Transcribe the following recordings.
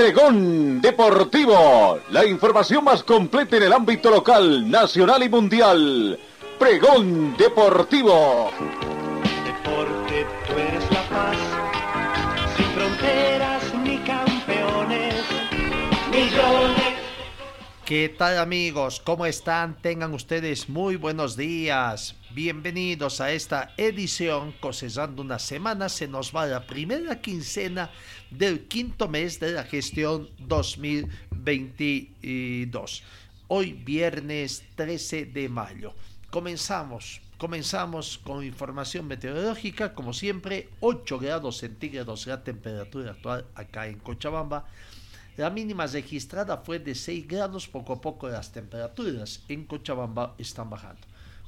Pregón Deportivo, la información más completa en el ámbito local, nacional y mundial. Pregón Deportivo. Deporte, tú eres la paz, sin fronteras ni campeones, millones. ¿Qué tal amigos? ¿Cómo están? Tengan ustedes muy buenos días. Bienvenidos a esta edición. Cosechando una semana se nos va la primera quincena del quinto mes de la gestión 2022. Hoy viernes 13 de mayo. Comenzamos. Comenzamos con información meteorológica, como siempre, 8 grados centígrados la temperatura actual acá en Cochabamba. La mínima registrada fue de 6 grados, poco a poco las temperaturas en Cochabamba están bajando.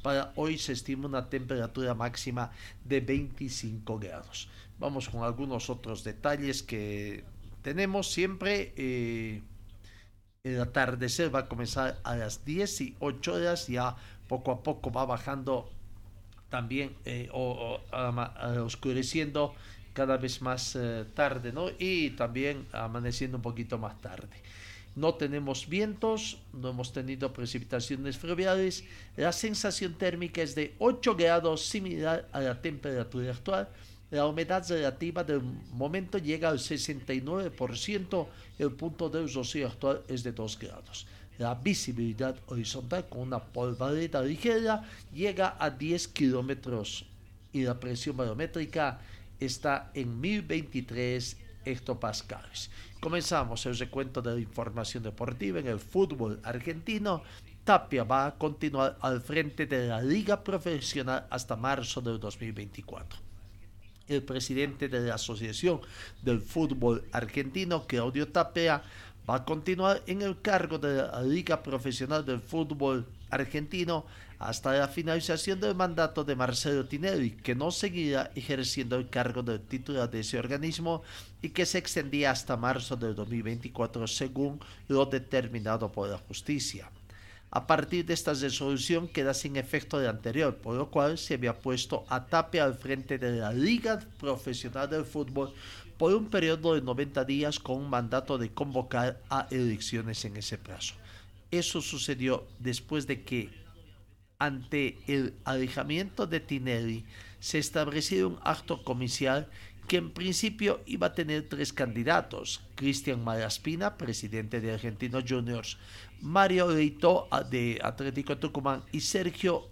Para hoy se estima una temperatura máxima de 25 grados. Vamos con algunos otros detalles que tenemos siempre. Eh, el atardecer va a comenzar a las 18 horas, ya poco a poco va bajando también eh, o, oscureciendo cada vez más eh, tarde, ¿no? Y también amaneciendo un poquito más tarde. No tenemos vientos, no hemos tenido precipitaciones fluviales. La sensación térmica es de 8 grados, similar a la temperatura actual. La humedad relativa del momento llega al 69%. El punto de rocío actual es de 2 grados. La visibilidad horizontal con una polvareda ligera llega a 10 kilómetros y la presión barométrica está en 1023 hectopascales. Comenzamos el recuento de la información deportiva en el fútbol argentino. Tapia va a continuar al frente de la liga profesional hasta marzo del 2024. El presidente de la Asociación del Fútbol Argentino, Claudio Tapia, va a continuar en el cargo de la Liga Profesional del Fútbol Argentino hasta la finalización del mandato de Marcelo Tinelli, que no seguirá ejerciendo el cargo de titular de ese organismo y que se extendía hasta marzo del 2024 según lo determinado por la justicia. A partir de esta resolución queda sin efecto el anterior, por lo cual se había puesto a Tapia al frente de la Liga Profesional del Fútbol por un periodo de 90 días con un mandato de convocar a elecciones en ese plazo. Eso sucedió después de que ante el alejamiento de Tinelli, se estableció un acto comicial que en principio iba a tener tres candidatos, Cristian Malaspina, presidente de Argentinos Juniors, Mario Leito de Atlético Tucumán y Sergio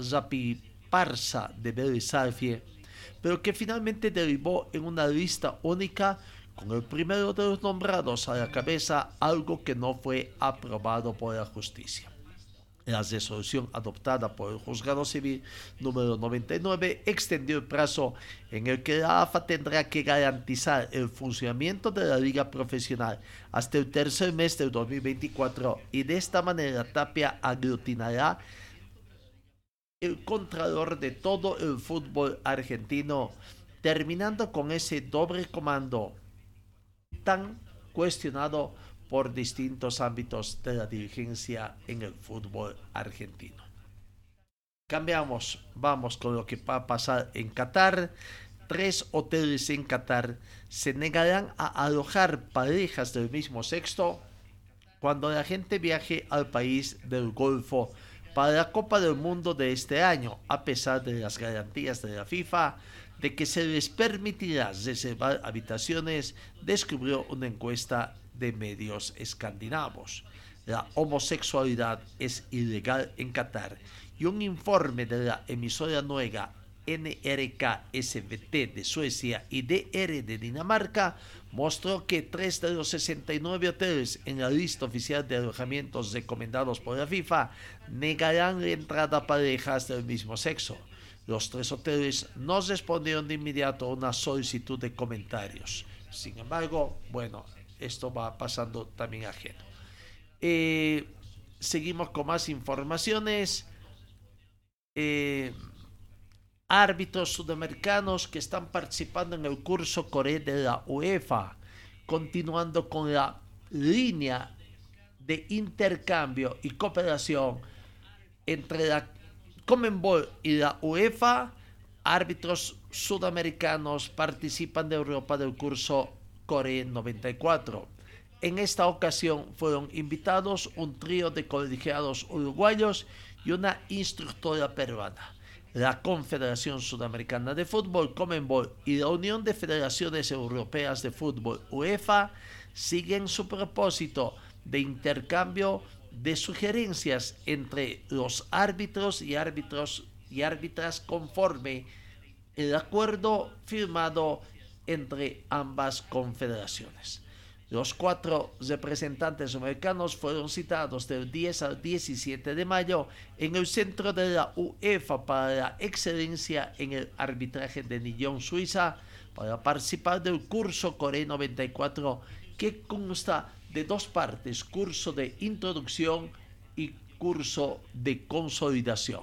Zapiparza de Vélez pero que finalmente derivó en una lista única con el primero de los nombrados a la cabeza, algo que no fue aprobado por la justicia. La resolución adoptada por el Juzgado Civil número 99 extendió el plazo en el que la AFA tendrá que garantizar el funcionamiento de la liga profesional hasta el tercer mes del 2024 y de esta manera Tapia aglutinará el contralor de todo el fútbol argentino, terminando con ese doble comando tan cuestionado por distintos ámbitos de la dirigencia en el fútbol argentino. Cambiamos, vamos con lo que va a pasar en Qatar. Tres hoteles en Qatar se negarán a alojar parejas del mismo sexo cuando la gente viaje al país del Golfo para la Copa del Mundo de este año, a pesar de las garantías de la FIFA de que se les permitirá reservar habitaciones, descubrió una encuesta de medios escandinavos. La homosexualidad es ilegal en Qatar y un informe de la emisora nueva NRK SVT de Suecia y DR de Dinamarca mostró que tres de los 69 hoteles en la lista oficial de alojamientos recomendados por la FIFA negarán la entrada a parejas del mismo sexo. Los tres hoteles no respondieron de inmediato a una solicitud de comentarios. Sin embargo, bueno, esto va pasando también ajeno. Eh, seguimos con más informaciones. Eh, árbitros sudamericanos que están participando en el curso Corea de la UEFA, continuando con la línea de intercambio y cooperación entre la Comenbol y la UEFA, árbitros sudamericanos participan de Europa del curso Corea 94. En esta ocasión fueron invitados un trío de colegiados uruguayos y una instructora peruana. La Confederación Sudamericana de Fútbol, Comenbol, y la Unión de Federaciones Europeas de Fútbol, UEFA, siguen su propósito de intercambio de sugerencias entre los árbitros y árbitros y árbitras conforme el acuerdo firmado entre ambas confederaciones. Los cuatro representantes americanos fueron citados del 10 al 17 de mayo en el centro de la UEFA para la excelencia en el arbitraje de Nillon, Suiza, para participar del curso Core 94 que consta de dos partes, curso de introducción y curso de consolidación.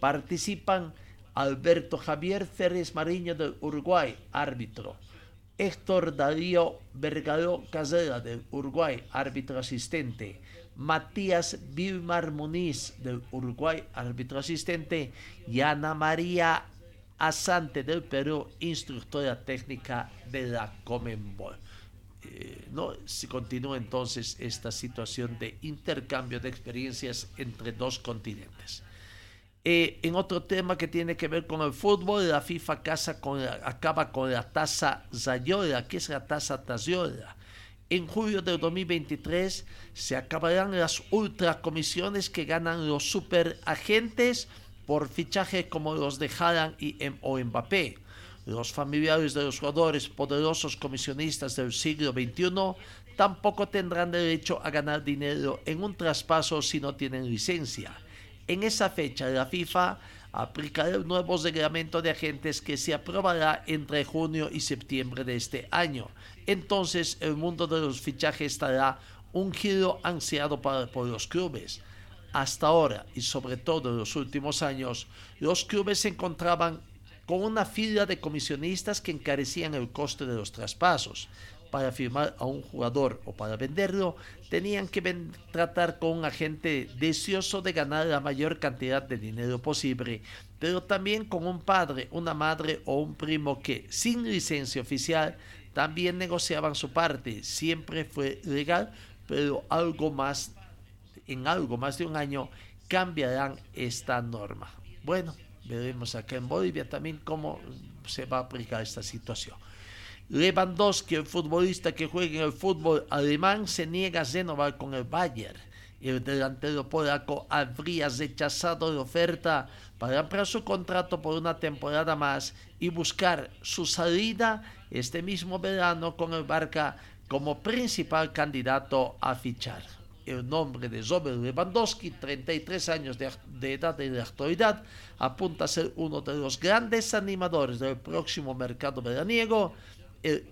Participan Alberto Javier Férez Mariño del Uruguay, árbitro. Héctor Darío Vergado Casera del Uruguay, árbitro asistente. Matías Vilmar Muniz del Uruguay, árbitro asistente. Y Ana María Asante del Perú, instructora técnica de la Comenbol. Eh, no se continúa entonces esta situación de intercambio de experiencias entre dos continentes. Eh, en otro tema que tiene que ver con el fútbol, la FIFA casa con acaba con la tasa Zayola. ¿Qué es la tasa Zayola? En julio de 2023 se acabarán las ultracomisiones que ganan los superagentes por fichaje como los de Haaland y M o Mbappé. Los familiares de los jugadores poderosos comisionistas del siglo XXI tampoco tendrán derecho a ganar dinero en un traspaso si no tienen licencia. En esa fecha, la FIFA aplicará el nuevo reglamento de agentes que se aprobará entre junio y septiembre de este año. Entonces, el mundo de los fichajes estará un giro ansiado por los clubes. Hasta ahora, y sobre todo en los últimos años, los clubes se encontraban con una fila de comisionistas que encarecían el coste de los traspasos para firmar a un jugador o para venderlo, tenían que tratar con un agente deseoso de ganar la mayor cantidad de dinero posible, pero también con un padre, una madre o un primo que, sin licencia oficial, también negociaban su parte. Siempre fue legal, pero algo más, en algo más de un año cambiarán esta norma. Bueno, veremos acá en Bolivia también cómo se va a aplicar esta situación. Lewandowski, el futbolista que juega en el fútbol alemán, se niega a renovar con el Bayern. El delantero polaco habría rechazado la oferta para ampliar su contrato por una temporada más y buscar su salida este mismo verano con el Barca como principal candidato a fichar. El nombre de Robert Lewandowski, 33 años de, de edad en la actualidad, apunta a ser uno de los grandes animadores del próximo mercado veraniego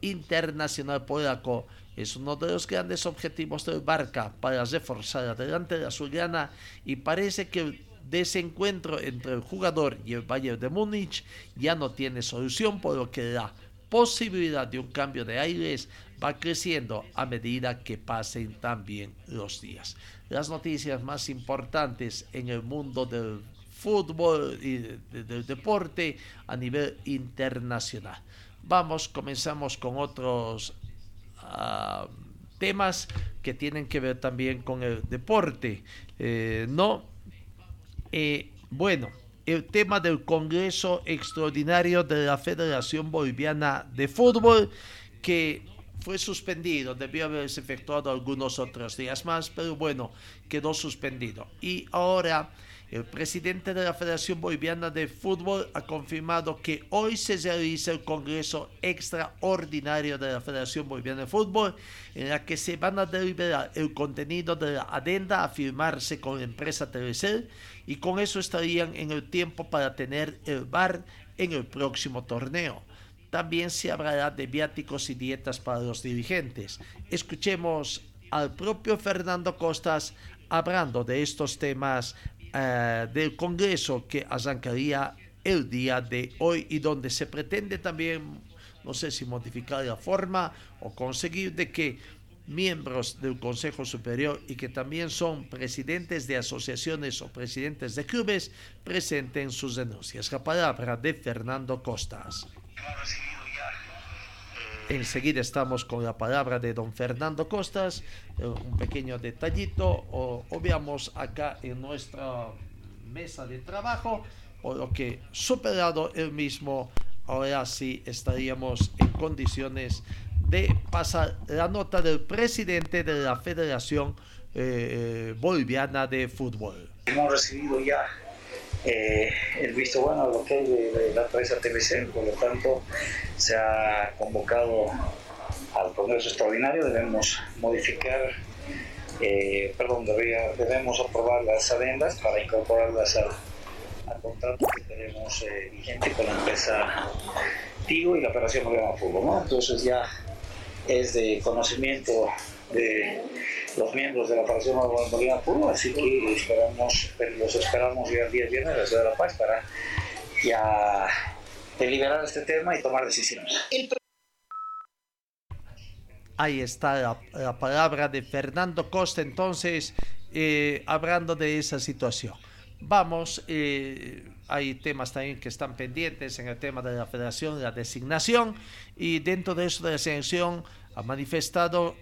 internacional polaco es uno de los grandes objetivos del Barca para reforzar adelante la azulgrana y parece que el desencuentro entre el jugador y el Bayern de Múnich ya no tiene solución, por lo que la posibilidad de un cambio de aires va creciendo a medida que pasen también los días. Las noticias más importantes en el mundo del fútbol y del deporte a nivel internacional. Vamos, comenzamos con otros ah, temas que tienen que ver también con el deporte. Eh, no, eh, bueno, el tema del Congreso Extraordinario de la Federación Boliviana de Fútbol que fue suspendido, debió haberse efectuado algunos otros días más, pero bueno, quedó suspendido. Y ahora el presidente de la Federación Boliviana de Fútbol ha confirmado que hoy se realiza el Congreso Extraordinario de la Federación Boliviana de Fútbol, en la que se van a deliberar el contenido de la adenda a firmarse con la empresa Telecel y con eso estarían en el tiempo para tener el bar en el próximo torneo. También se hablará de viáticos y dietas para los dirigentes. Escuchemos al propio Fernando Costas hablando de estos temas eh, del Congreso que arrancaría el día de hoy y donde se pretende también, no sé si modificar la forma o conseguir de que miembros del Consejo Superior y que también son presidentes de asociaciones o presidentes de clubes presenten sus denuncias. La palabra de Fernando Costas. Enseguida estamos con la palabra de don Fernando Costas, eh, un pequeño detallito, o, o veamos acá en nuestra mesa de trabajo, por lo que superado el mismo, ahora sí estaríamos en condiciones de pasar la nota del presidente de la Federación eh, eh Boliviana de Fútbol. Hemos recibido ya eh, el visto bueno lo que de, de, la empresa TVC, por lo tanto se ha convocado al Congreso Extraordinario, debemos modificar, eh, perdón, debemos aprobar las adendas para incorporarlas al, al contrato que tenemos eh, vigente con la empresa TIO y la Operación de Fútbol. ¿no? Entonces ya es de conocimiento de los miembros de la Operación Boliviana Puro, así que esperamos, los esperamos ya el día viernes en la Ciudad de La Paz para ya deliberar este tema y tomar decisiones. Ahí está la, la, palabra de Fernando Costa, entonces, eh, hablando de esa situación. Vamos, eh, hay temas también que están pendientes en el tema de la federación, la designación, y dentro de eso de la selección ha manifestado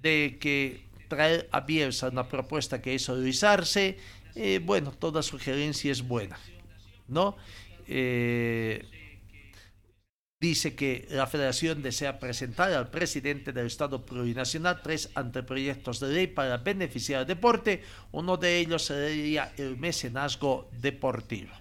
de que traer a Bielsa una propuesta que Luis Arce, eh, bueno, toda sugerencia es buena, ¿no? Eh, dice que la federación desea presentar al presidente del Estado plurinacional tres anteproyectos de ley para beneficiar al deporte. Uno de ellos sería el mecenazgo deportivo.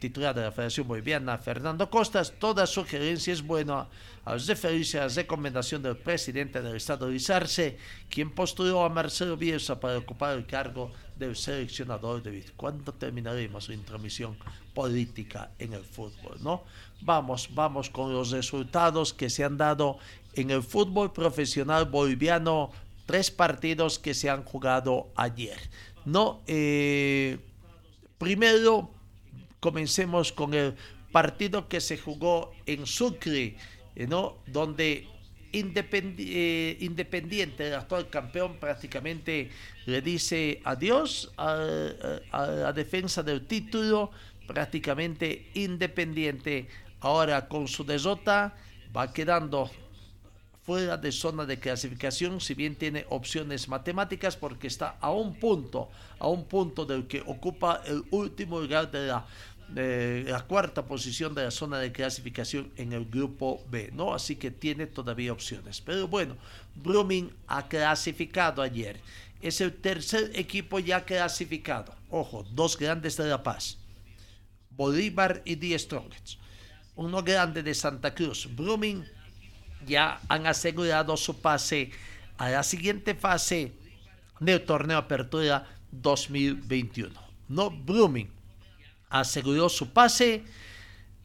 Titular de la Federación Boliviana, Fernando Costas, toda sugerencia es buena al referirse a la recomendación del presidente del Estado Arce, quien postuló a Marcelo Bielsa para ocupar el cargo del seleccionador de ¿Cuándo terminaremos la intromisión política en el fútbol? ¿no? Vamos, vamos con los resultados que se han dado en el fútbol profesional boliviano, tres partidos que se han jugado ayer. No, eh, primero comencemos con el partido que se jugó en Sucre, eh, ¿no? donde Independi eh, Independiente, el actual campeón, prácticamente le dice adiós a, a, la defensa del título, prácticamente Independiente ahora con su derrota va quedando fuera de zona de clasificación, si bien tiene opciones matemáticas porque está a un punto, a un punto del que ocupa el último lugar de la, cuarta posición de la zona de clasificación en el grupo B, ¿no? Así que tiene todavía opciones. Pero bueno, Brumming ha clasificado ayer. Es el tercer equipo ya clasificado. Ojo, dos grandes de La Paz. Bolívar y Die Strongest. Uno grande de Santa Cruz. Brumming ya han asegurado su pase a la siguiente fase del torneo Apertura 2021. No Blooming aseguró su pase.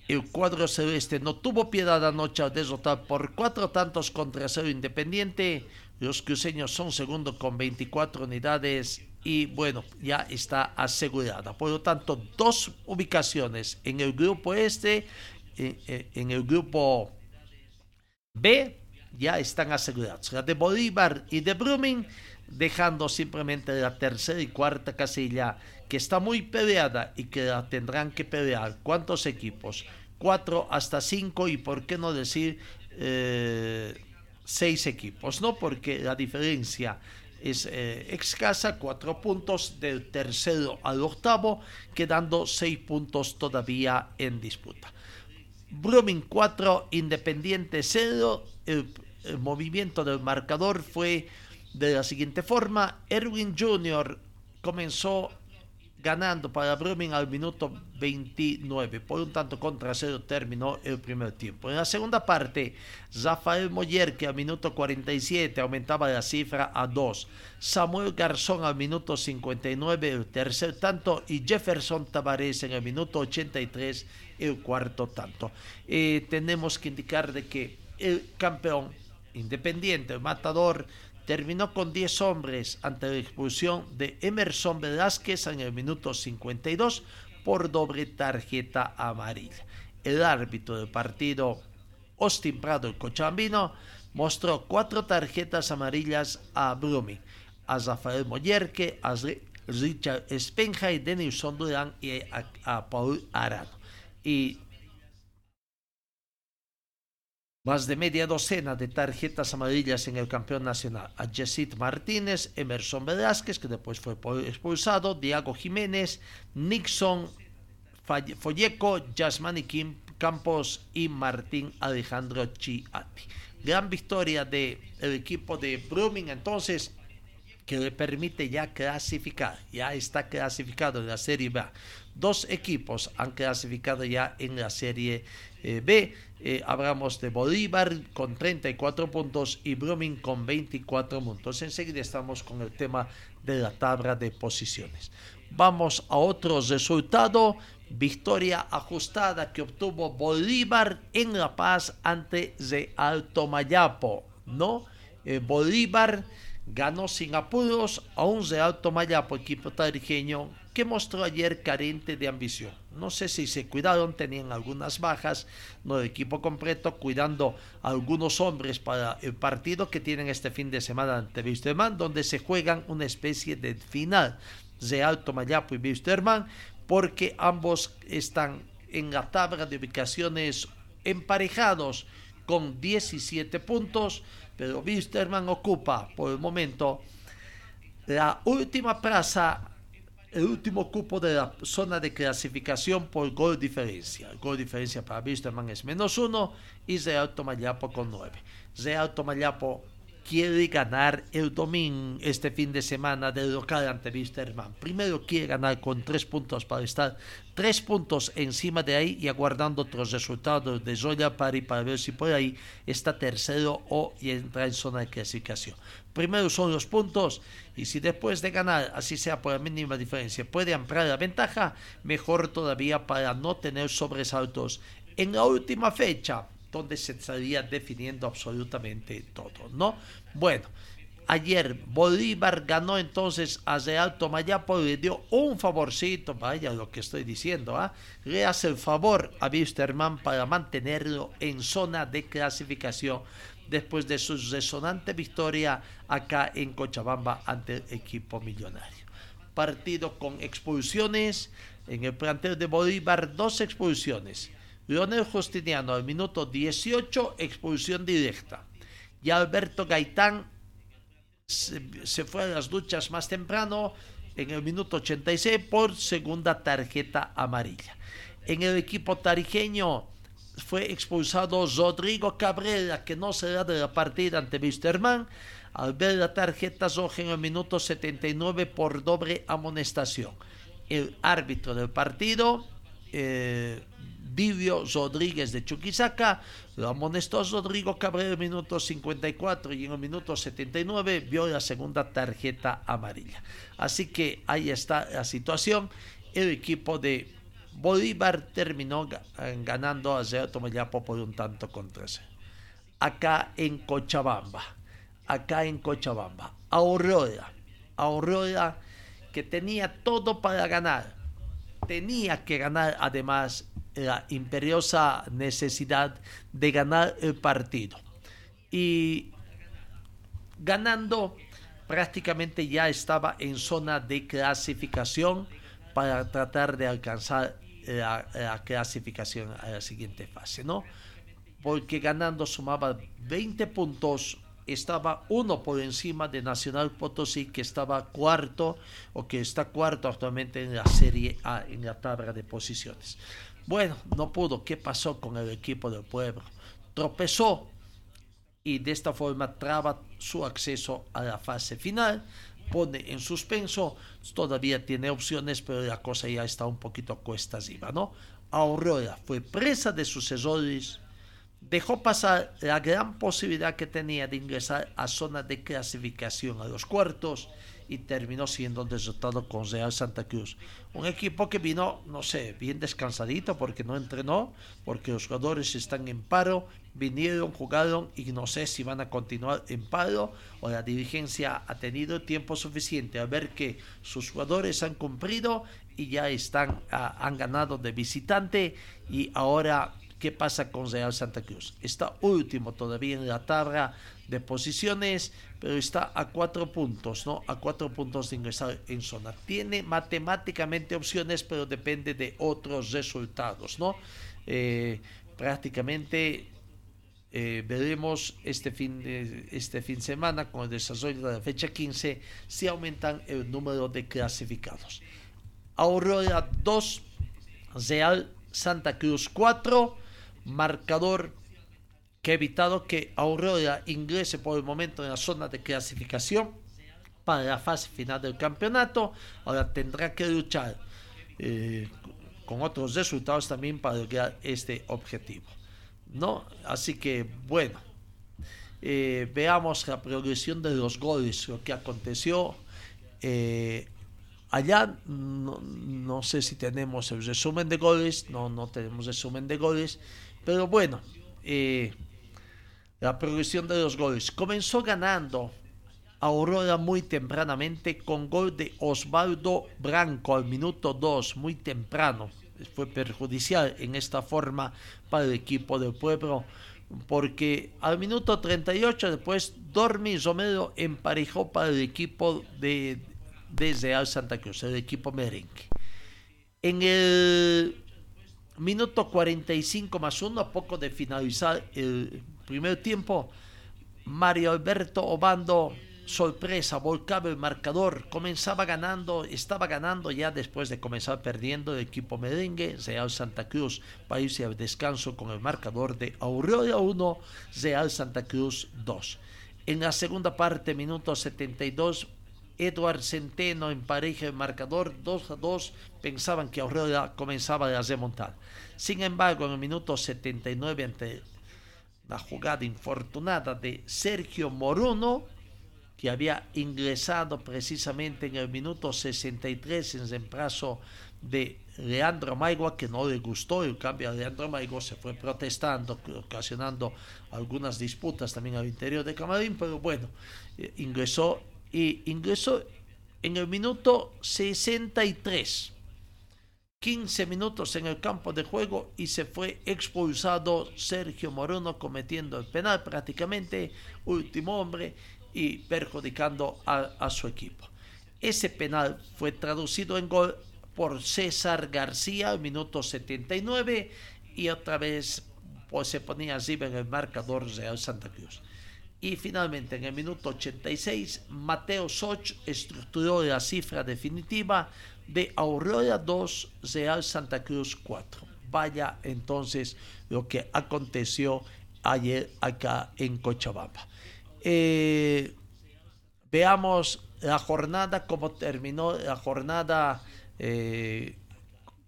El cuadro celeste no tuvo piedad anoche al derrotar por cuatro tantos contra cero Independiente. Los cruceños son segundo con 24 unidades y bueno, ya está asegurada. Por lo tanto, dos ubicaciones en el grupo este, en, en el grupo B ya están asegurados. La de Bolívar y de Brumming, dejando simplemente la tercera y cuarta casilla, que está muy peleada y que la tendrán que pelear. ¿Cuántos equipos? Cuatro hasta cinco y por qué no decir eh, seis equipos, ¿no? Porque la diferencia es eh, escasa, cuatro puntos del tercero al octavo, quedando seis puntos todavía en disputa. Brumming 4, Independiente 0. El, el, movimiento del marcador fue de la siguiente forma. Erwin Jr. comenzó ganando para Brumming al minuto 29. Por un tanto contra cero terminó el primer tiempo. En la segunda parte, Rafael Moller, que al minuto 47 aumentaba la cifra a 2. Samuel Garzón al minuto 59, el tercer tanto. Y Jefferson Tavares en el minuto 83, el cuarto tanto. Eh, tenemos que indicar de que el campeón independiente, el matador, terminó con 10 hombres ante la expulsión de Emerson Velázquez en el minuto 52 por doble tarjeta amarilla. El árbitro del partido, Austin Prado, el cochabambino, mostró cuatro tarjetas amarillas a Brumi, a Rafael Moyerque, a Richard Spenja y Denison Durán y a, Paul Arano. Más de media docena de tarjetas amarillas en el campeón nacional. A Jessit Martínez, Emerson Velázquez, que después fue expulsado, Diego Jiménez, Nixon Folleco, Yasmani Kim Campos y Martín Alejandro Chiati. Gran victoria del equipo de Brumming entonces que le permite ya clasificar, ya está clasificado en la Serie B. Dos equipos han clasificado ya en la Serie eh, B. Eh, hablamos de Bolívar con 34 puntos y Brumming con 24 puntos. Enseguida estamos con el tema de la tabla de posiciones. Vamos a otro resultado victoria ajustada que obtuvo Bolívar en La Paz ante de Alto Mayapo, ¿no? Eh, Bolívar ganó sin apuros a un de Alto Mayapo, equipo tarijeño, que mostró ayer carente de ambición. No sé si se cuidaron, tenían algunas bajas, no el equipo completo, cuidando algunos hombres para el partido que tienen este fin de semana ante Wisterman, donde se juegan una especie de final de Alto Mayapo y Wisterman, porque ambos están en la tabla de ubicaciones emparejados con 17 puntos, pero Wisterman ocupa por el momento la última plaza, el último cupo de la zona de clasificación por gol diferencia. El gol diferencia para Wisterman es menos uno y Real Tomayapo con nueve. Real Tomayapo quiere ganar el domingo, este fin de semana del local ante Wisterman. Primero quiere ganar con tres puntos para estar tres puntos encima de ahí y aguardando otros resultados de Zoya Pari para ver si por ahí está tercero o entra en zona de clasificación. Primero son los puntos y si después de ganar, así sea por la mínima diferencia, puede ampliar la ventaja, mejor todavía para no tener sobresaltos. En la última fecha, donde se estaría definiendo absolutamente todo, ¿no? Bueno, ayer Bolívar ganó entonces a Real Tomayapo le dio un favorcito, vaya lo que estoy diciendo, ¿ah? le hace el favor a Wisterman para mantenerlo en zona de clasificación después de su resonante victoria acá en Cochabamba ante el equipo millonario. Partido con expulsiones, en el plantel de Bolívar dos expulsiones Leonel Justiniano al minuto 18, expulsión directa. Y Alberto Gaitán se, fue a las duchas más temprano en el minuto 86 por segunda tarjeta amarilla. En el equipo tarijeño fue expulsado Rodrigo Cabrera, que no será de la partida ante Wisterman, al ver la tarjeta roja en el minuto 79 por doble amonestación. El árbitro del partido, eh, Vivio Rodríguez de Chuquisaca, lo amonestó Rodrigo Cabrera en minuto 54 y en el minuto 79 vio la segunda tarjeta amarilla. Así que ahí está la situación. El equipo de Bolívar terminó ganando a Zero Tomayapo por un tanto contra ese. Acá en Cochabamba, acá en Cochabamba, Aurora, Aurora que tenía todo para ganar, tenía que ganar además la imperiosa necesidad de ganar el partido. Y ganando prácticamente ya estaba en zona de clasificación para tratar de alcanzar la, clasificación a la siguiente fase, ¿no? Porque ganando sumaba 20 puntos, estaba uno por encima de Nacional Potosí, que estaba cuarto o que está cuarto actualmente en la Serie A, en la tabla de posiciones. Bueno, no pudo. ¿Qué pasó con el equipo del pueblo? Tropezó y de esta forma traba su acceso a la fase final, pone en suspenso, todavía tiene opciones, pero la cosa ya está un poquito cuesta arriba, ¿no? Aurora fue presa de sus errores, dejó pasar la gran posibilidad que tenía de ingresar a zona de clasificación a los cuartos y terminó siendo un resultado con Real Santa Cruz. Un equipo que vino, no sé, bien descansadito porque no entrenó, porque los jugadores están en paro, vinieron, jugaron y no sé si van a continuar en paro o la dirigencia ha tenido tiempo suficiente a ver que sus jugadores han cumplido y ya están, ah, han ganado de visitante y ahora qué pasa con Real Santa Cruz. Está último todavía en la tabla de posiciones, pero está a cuatro puntos, ¿no? A cuatro puntos de ingresar en zona. Tiene matemáticamente opciones, pero depende de otros resultados, ¿no? Eh, prácticamente eh, veremos este fin, este fin de semana con el desarrollo de la fecha 15 si aumentan el número de clasificados. Aurora 2, Real Santa Cruz 4, marcador que ha evitado que Aurora ingrese por el momento en la zona de clasificación para la fase final del campeonato. Ahora tendrá que luchar eh, con otros resultados también para lograr este objetivo. ¿no? Así que bueno, eh, veamos la progresión de los goles, lo que aconteció. Eh, allá no, sé si tenemos el resumen de goles, no, no tenemos resumen de goles, pero bueno, la progresión de los goles. Comenzó ganando Aurora muy tempranamente con gol de Osvaldo Branco al minuto 2, muy temprano. Fue perjudicial en esta forma para el equipo del pueblo porque al minuto 38 después Dormi Romero emparejó para el equipo de, de Real Santa Cruz, el equipo merengue. En el Minuto 45 más uno, a poco de finalizar el primer tiempo. Mario Alberto Obando, sorpresa, volcaba el marcador, comenzaba ganando, estaba ganando ya después de comenzar perdiendo el equipo merengue, Real Santa Cruz, para irse descanso con el marcador de Aurora 1, Real Santa Cruz 2. En la segunda parte, minuto 72, Edward Centeno en pareja de marcador 2 a 2 pensaban que Aurora comenzaba a remontar. Sin embargo, en el minuto 79 ante la jugada infortunada de Sergio Moruno, que había ingresado precisamente en el minuto 63 en reemplazo de Leandro Maigua, que no le gustó el cambio a Leandro Maigua, se fue protestando, ocasionando algunas disputas también al interior de Camarín, pero bueno, eh, ingresó y ingresó en el minuto 63. 15 minutos en el campo de juego y se fue expulsado Sergio Morono cometiendo el penal prácticamente, último hombre y perjudicando a, su equipo. Ese penal fue traducido en gol por César García al minuto 79 y otra vez pues, se ponía así en el marcador Real Santa Cruz. Y finalmente, en el minuto 86, Mateo Soch estructuró la cifra definitiva de Aurora 2, Real Santa Cruz 4. Vaya entonces lo que aconteció ayer acá en Cochabamba. Eh, veamos la jornada, cómo terminó la jornada eh,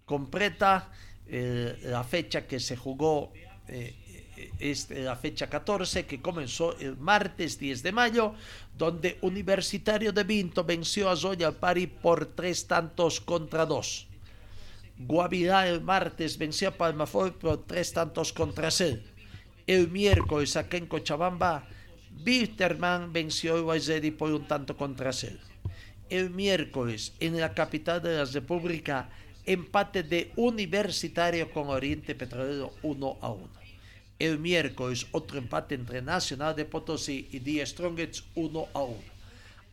completa, eh, la fecha que se jugó es la fecha 14 que comenzó el martes 10 de mayo, donde Universitario de Vinto venció a Royal Pari por tres tantos contra dos. Guavirá el martes venció a Palmafor por tres tantos contra cero. El miércoles acá en Cochabamba, Bitterman venció a Guayzedi por un tanto contra cero. El miércoles en la capital de la República, empate de Universitario con Oriente Petrolero 1 a 1. El miércoles otro empate entre Nacional de Potosí y The Strongets 1 a 1.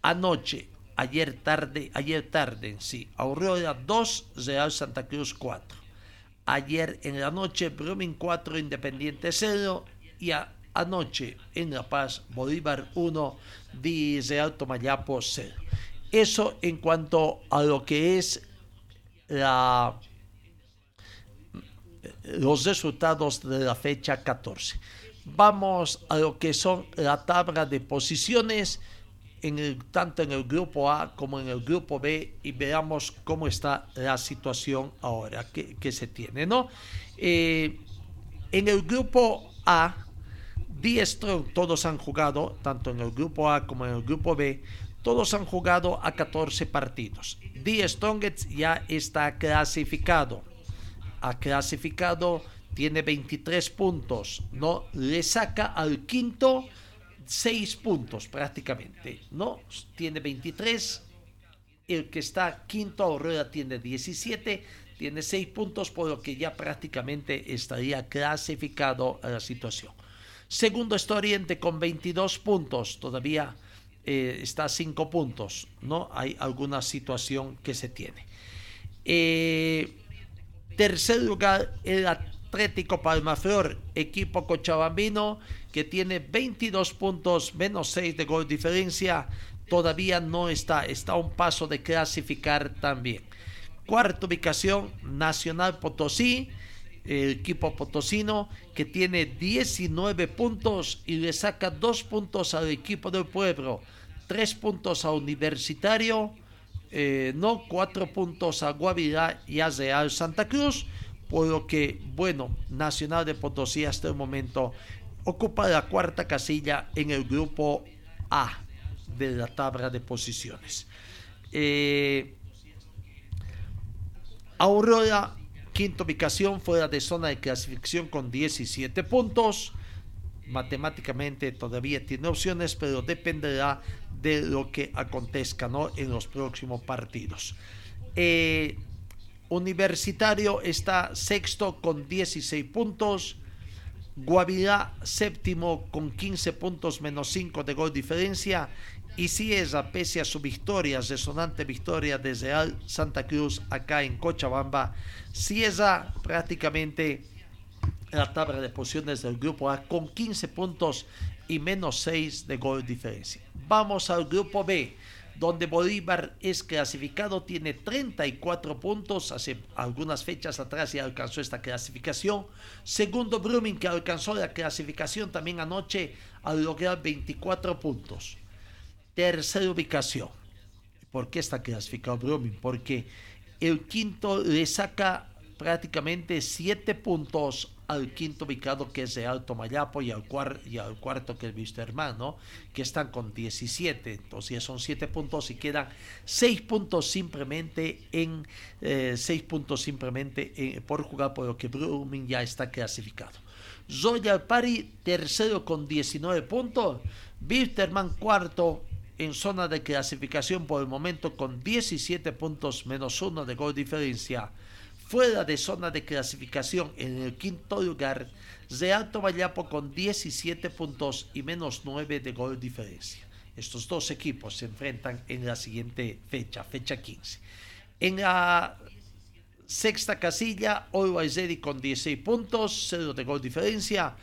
Anoche, ayer tarde, ayer tarde sí, Aurora 2, Real Santa Cruz 4. Ayer en la noche, Brumming 4, Independiente 0 y anoche en La Paz, Bolívar 1, The Real Tomayapo 0. Eso en cuanto a lo que es la los resultados de la fecha 14. Vamos a lo que son la tabla de posiciones en tanto en el grupo A como en el grupo B y veamos cómo está la situación ahora que, se tiene, ¿no? Eh, en el grupo A, Die Strong, todos han jugado, tanto en el grupo A como en el grupo B, todos han jugado a 14 partidos. Die Strongets ya está clasificado. Ha clasificado, tiene 23 puntos, ¿no? Le saca al quinto 6 puntos prácticamente, ¿no? Tiene 23. El que está quinto Aurora tiene 17, tiene 6 puntos, por lo que ya prácticamente estaría clasificado a la situación. Segundo está Oriente con 22 puntos, todavía eh, está a 5 puntos, ¿no? Hay alguna situación que se tiene. Eh, tercer lugar, el Atlético Palmaflor, equipo cochabambino, que tiene 22 puntos, menos 6 de gol diferencia, todavía no está, está a un paso de clasificar también. Cuarta ubicación, Nacional Potosí, el equipo potosino que tiene 19 puntos y le saca 2 puntos al equipo del pueblo, 3 puntos a Universitario, eh, no 4 puntos a Guavirá y a Real Santa Cruz, por lo que, bueno, Nacional de Potosí hasta el momento ocupa la cuarta casilla en el grupo A de la tabla de posiciones. Eh, Aurora Quinta ubicación fuera de zona de clasificación con 17 puntos. Matemáticamente todavía tiene opciones, pero dependerá de lo que acontezca ¿no? en los próximos partidos. Eh, Universitario está sexto con 16 puntos. Guavirá séptimo con 15 puntos menos 5 de gol diferencia. Y si esa, pese a su victoria, resonante victoria de Real Santa Cruz acá en Cochabamba, esa prácticamente la tabla de posiciones del grupo A con 15 puntos y menos 6 de gol diferencia. Vamos al grupo B, donde Bolívar es clasificado, tiene 34 puntos, hace algunas fechas atrás ya alcanzó esta clasificación. Segundo Brumming, que alcanzó la clasificación también anoche al lograr 24 puntos tercera ubicación. ¿Por qué está clasificado Brumming? Porque el quinto le saca prácticamente siete puntos al quinto ubicado que es de Alto Mayapo y al, y al cuarto que es Wisterman, que están con 17. Entonces son siete puntos y quedan seis puntos simplemente en eh, seis puntos simplemente por jugar, por lo que Brumming ya está clasificado. Royal Party tercero con 19 puntos, Wisterman cuarto en zona de clasificación por el momento con 17 puntos menos uno de gol diferencia. Fuera de zona de clasificación en el quinto lugar, Real Tomayapo con 17 puntos y menos 9 de gol diferencia. Estos dos equipos se enfrentan en la siguiente fecha, fecha 15. En la sexta casilla, Always con 16 puntos, 0 de gol diferencia.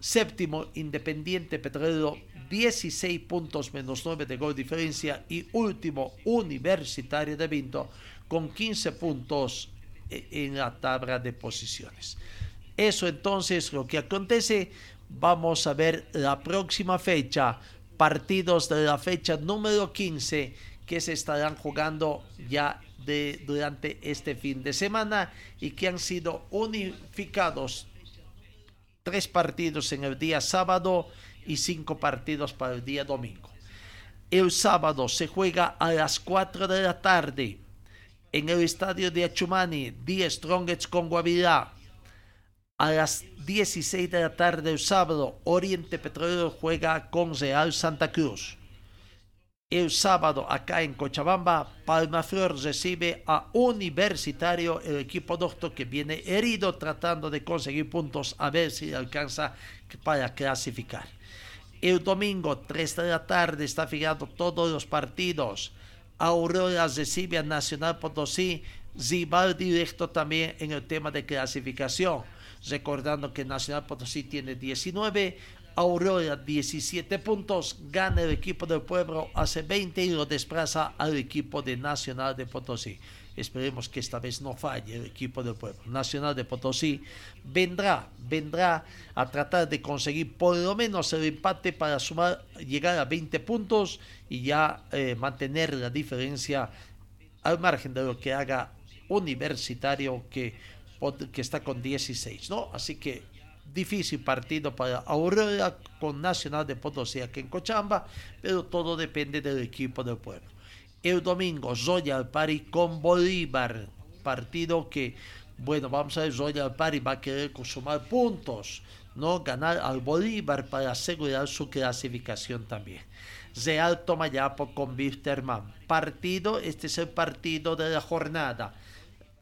Séptimo, Independiente Petrolero 16 puntos menos 9 de gol diferencia y último Universitario de Vinto con 15 puntos en la tabla de posiciones. Eso entonces lo que acontece. Vamos a ver la próxima fecha, partidos de la fecha número 15 que se estarán jugando ya de, durante este fin de semana y que han sido unificados tres partidos en el día sábado y cinco partidos para el día domingo. El sábado se juega a las 4 de la tarde en el estadio de Achumani, 10 Strongets con Guavirá. A las 16 de la tarde el sábado, Oriente Petrolero juega con Real Santa Cruz. El sábado, acá en Cochabamba, Palmaflor recibe a Universitario, el equipo doctor que viene herido tratando de conseguir puntos a ver si alcanza para clasificar. El domingo, 3 de la tarde, está fijado todos los partidos. Aurora recibe a Nacional Potosí, rival directo también en el tema de clasificación. Recordando que Nacional Potosí tiene 19, Aurora 17 puntos, gana el equipo del pueblo hace 20 y lo desplaza al equipo de Nacional de Potosí. Esperemos que esta vez no falle el equipo del pueblo. Nacional de Potosí vendrá, vendrá a tratar de conseguir por lo menos el empate para sumar, llegar a 20 puntos y ya eh, mantener la diferencia al margen de lo que haga Universitario que, que está con 16, ¿no? Así que difícil partido para Aurora con Nacional de Potosí aquí en Cochamba, pero todo depende del equipo del pueblo. El domingo, Royal Party con Bolívar, partido que, bueno, vamos a ver, Royal Party va a querer consumar puntos, no ganar al Bolívar para asegurar su clasificación también. Real Tomayapo con Wisterman. Partido, este es el partido de la jornada.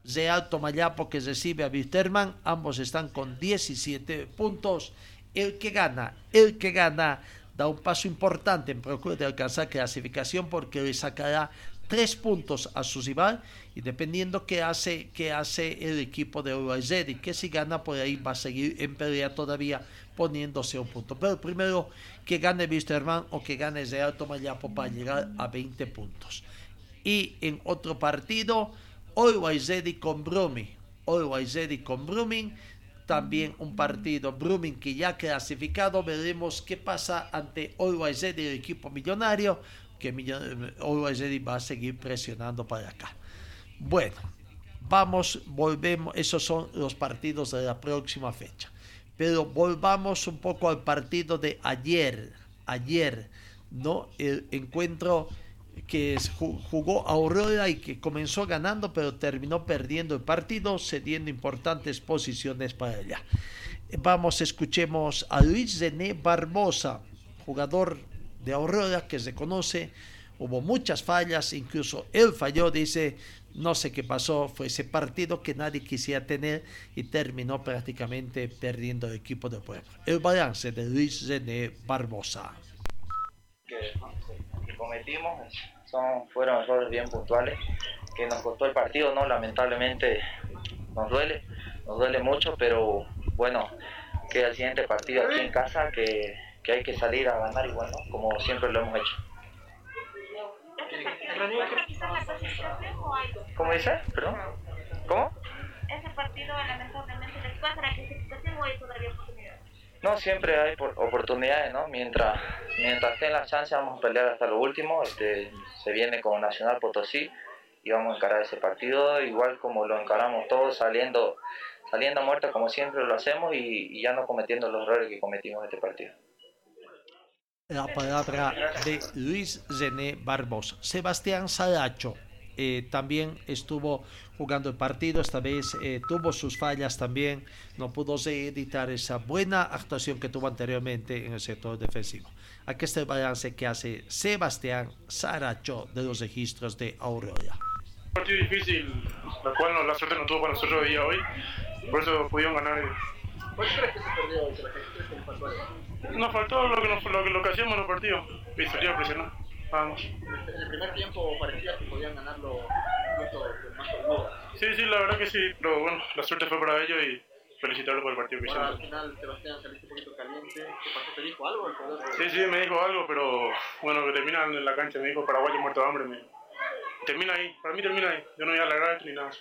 Real Tomayapo que recibe a Wisterman, ambos están con 17 puntos. El que gana, el que gana da un paso importante en procura de alcanzar clasificación porque le sacará tres puntos a su rival y dependiendo qué hace, qué hace el equipo de Uruguay que si gana por ahí va a seguir en pelea todavía poniéndose un punto. Pero primero que gane Wisterman o que gane Real Tomayapo para llegar a 20 puntos. Y en otro partido, Always Ready con Brumming. Always Ready con Brumming. También un partido Brumming que ya clasificado. Veremos qué pasa ante Always Ready, el equipo millonario. Que Always Ready va a seguir presionando para acá. Bueno, vamos, volvemos. Esos son los partidos de la próxima fecha. Pero volvamos un poco al partido de ayer. Ayer, ¿no? El encuentro que jugó Aurora y que comenzó ganando, pero terminó perdiendo el partido, cediendo importantes posiciones para ella. Vamos, escuchemos a Luis René Barbosa, jugador de Aurora que se conoce. Hubo muchas fallas, incluso él falló, dice, no sé qué pasó, fue ese partido que nadie quisiera tener y terminó prácticamente perdiendo el equipo de pueblo. El balance de Luis René Barbosa. Que, cometimos son, fueron errores bien puntuales que nos costó el partido, ¿no? Lamentablemente nos duele, nos duele mucho, pero bueno, queda el siguiente partido aquí en casa que, que hay que salir a ganar igual, ¿no? Como siempre lo hemos hecho. ¿Cómo dice? ¿Perdón? ¿Cómo? Ese partido lamentablemente les pasa la clasificación o hay todavía. No, siempre hay oportunidades, ¿no? Mientras, mientras estén las chances vamos a pelear hasta lo último. Este, se viene con Nacional Potosí y vamos a encarar ese partido igual como lo encaramos todos saliendo saliendo muertos como siempre lo hacemos y, y ya no cometiendo los errores que cometimos en este partido la palabra de Luis René Barbosa. Sebastián Salacho eh, también estuvo jugando el partido, esta vez eh, tuvo sus fallas también, no pudo reeditar esa buena actuación que tuvo anteriormente en el sector defensivo. Aquí está el balance que hace Sebastián Saracho de los registros de Aurora. Un partido difícil, la cual no, la suerte no tuvo para nosotros día hoy, por eso pudieron ganar. ¿Por qué crees que se perdió hoy? ¿Qué le faltó nos faltó lo que, nos, lo, lo que hacíamos en los partidos. Y presionar. Vamos. En el primer tiempo parecía que podían ganarlo más seguro. Sí, sí, la verdad que sí. Pero bueno, la suerte fue para ellos y felicitarlo por el partido que bueno, hicieron. Al final, Sebastián, saliste un poquito caliente. ¿Qué pasó? ¿Te dijo algo el jugador? Sí, sí, me dijo algo, pero bueno, que termina en la cancha. Me dijo Paraguayo muerto de hambre. Me... Termina ahí. Para mí termina ahí. Yo no voy a alargar esto ni nada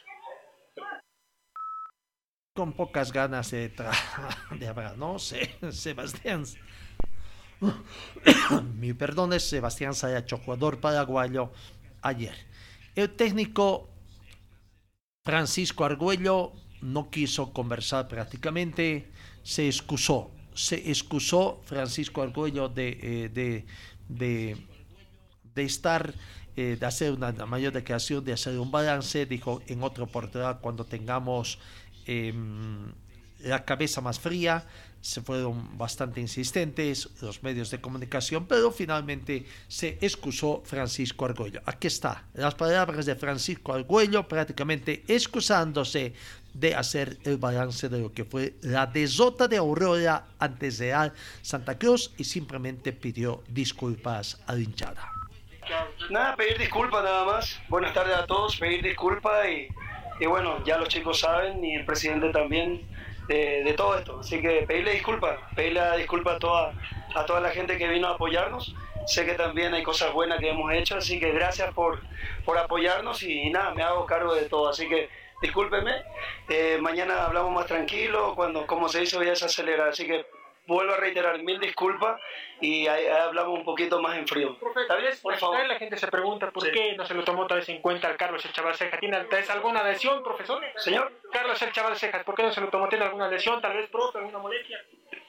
con pocas ganas de, de hablar, no sé, Sebastián. Mi perdón es Sebastián Sayacho, jugador paraguayo ayer. El técnico Francisco Argüello no quiso conversar prácticamente, se excusó, se excusó Francisco Argüello de, eh, de, de, de estar eh, de hacer una mayor declaración, de hacer un balance, dijo en otra oportunidad cuando tengamos Em, la cabeza más fría, se fueron bastante insistentes los medios de comunicación, pero finalmente se excusó Francisco Argüello. Aquí está, las palabras de Francisco Argüello prácticamente excusándose de hacer el balance de lo que fue la desota de Aurora ante Real Santa Cruz y simplemente pidió disculpas a la. Nada, pedir disculpas nada más. Buenas tardes a todos, pedir disculpas y y bueno, ya los chicos saben y el presidente también de, todo esto. Así que pedirle disculpas, pedirle disculpas a toda, a toda la gente que vino a apoyarnos. Sé que también hay cosas buenas que hemos hecho, así que gracias por, por apoyarnos y, nada, me hago cargo de todo. Así que discúlpeme, eh, mañana hablamos más tranquilo, cuando como se hizo ya se acelera, así que vuelvo a reiterar mil disculpas y ahí, ahí hablamos un poquito más en frío. Vez, Por favor. la gente se pregunta por qué no se lo tomó tal vez en cuenta al Carlos el Chaval Cejas. ¿Tiene tal vez alguna lesión, profesor? Señor. Carlos el Chaval Cejas, ¿por qué no se lo tomó? ¿Tiene alguna lesión, tal vez, profe, alguna molestia?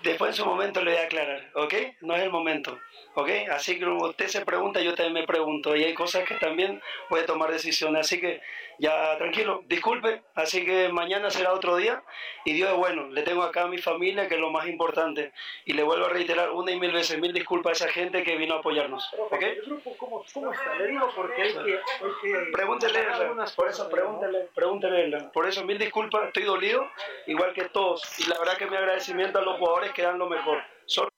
Después en su momento le voy a aclarar, ¿ok? No es el momento, ¿ok? Así que usted se pregunta, yo también me pregunto. Y hay cosas que también voy a tomar decisiones. Así que ya tranquilo, disculpe. Así que mañana será otro día. Y Dios es bueno. Le tengo acá a mi familia, que es lo más importante. Y le vuelvo a reiterar una y mil veces, mil disculpas a esa gente que vino a apoyarnos, ¿ok? ¿El grupo cómo, cómo está? Le digo porque hay que... Hay que Pregúntele, por eso pregúntele, pregúntele. Por eso mil disculpas, estoy dolido, igual que todos. Y la verdad que mi agradecimiento a los jugadores que dan lo mejor. Solo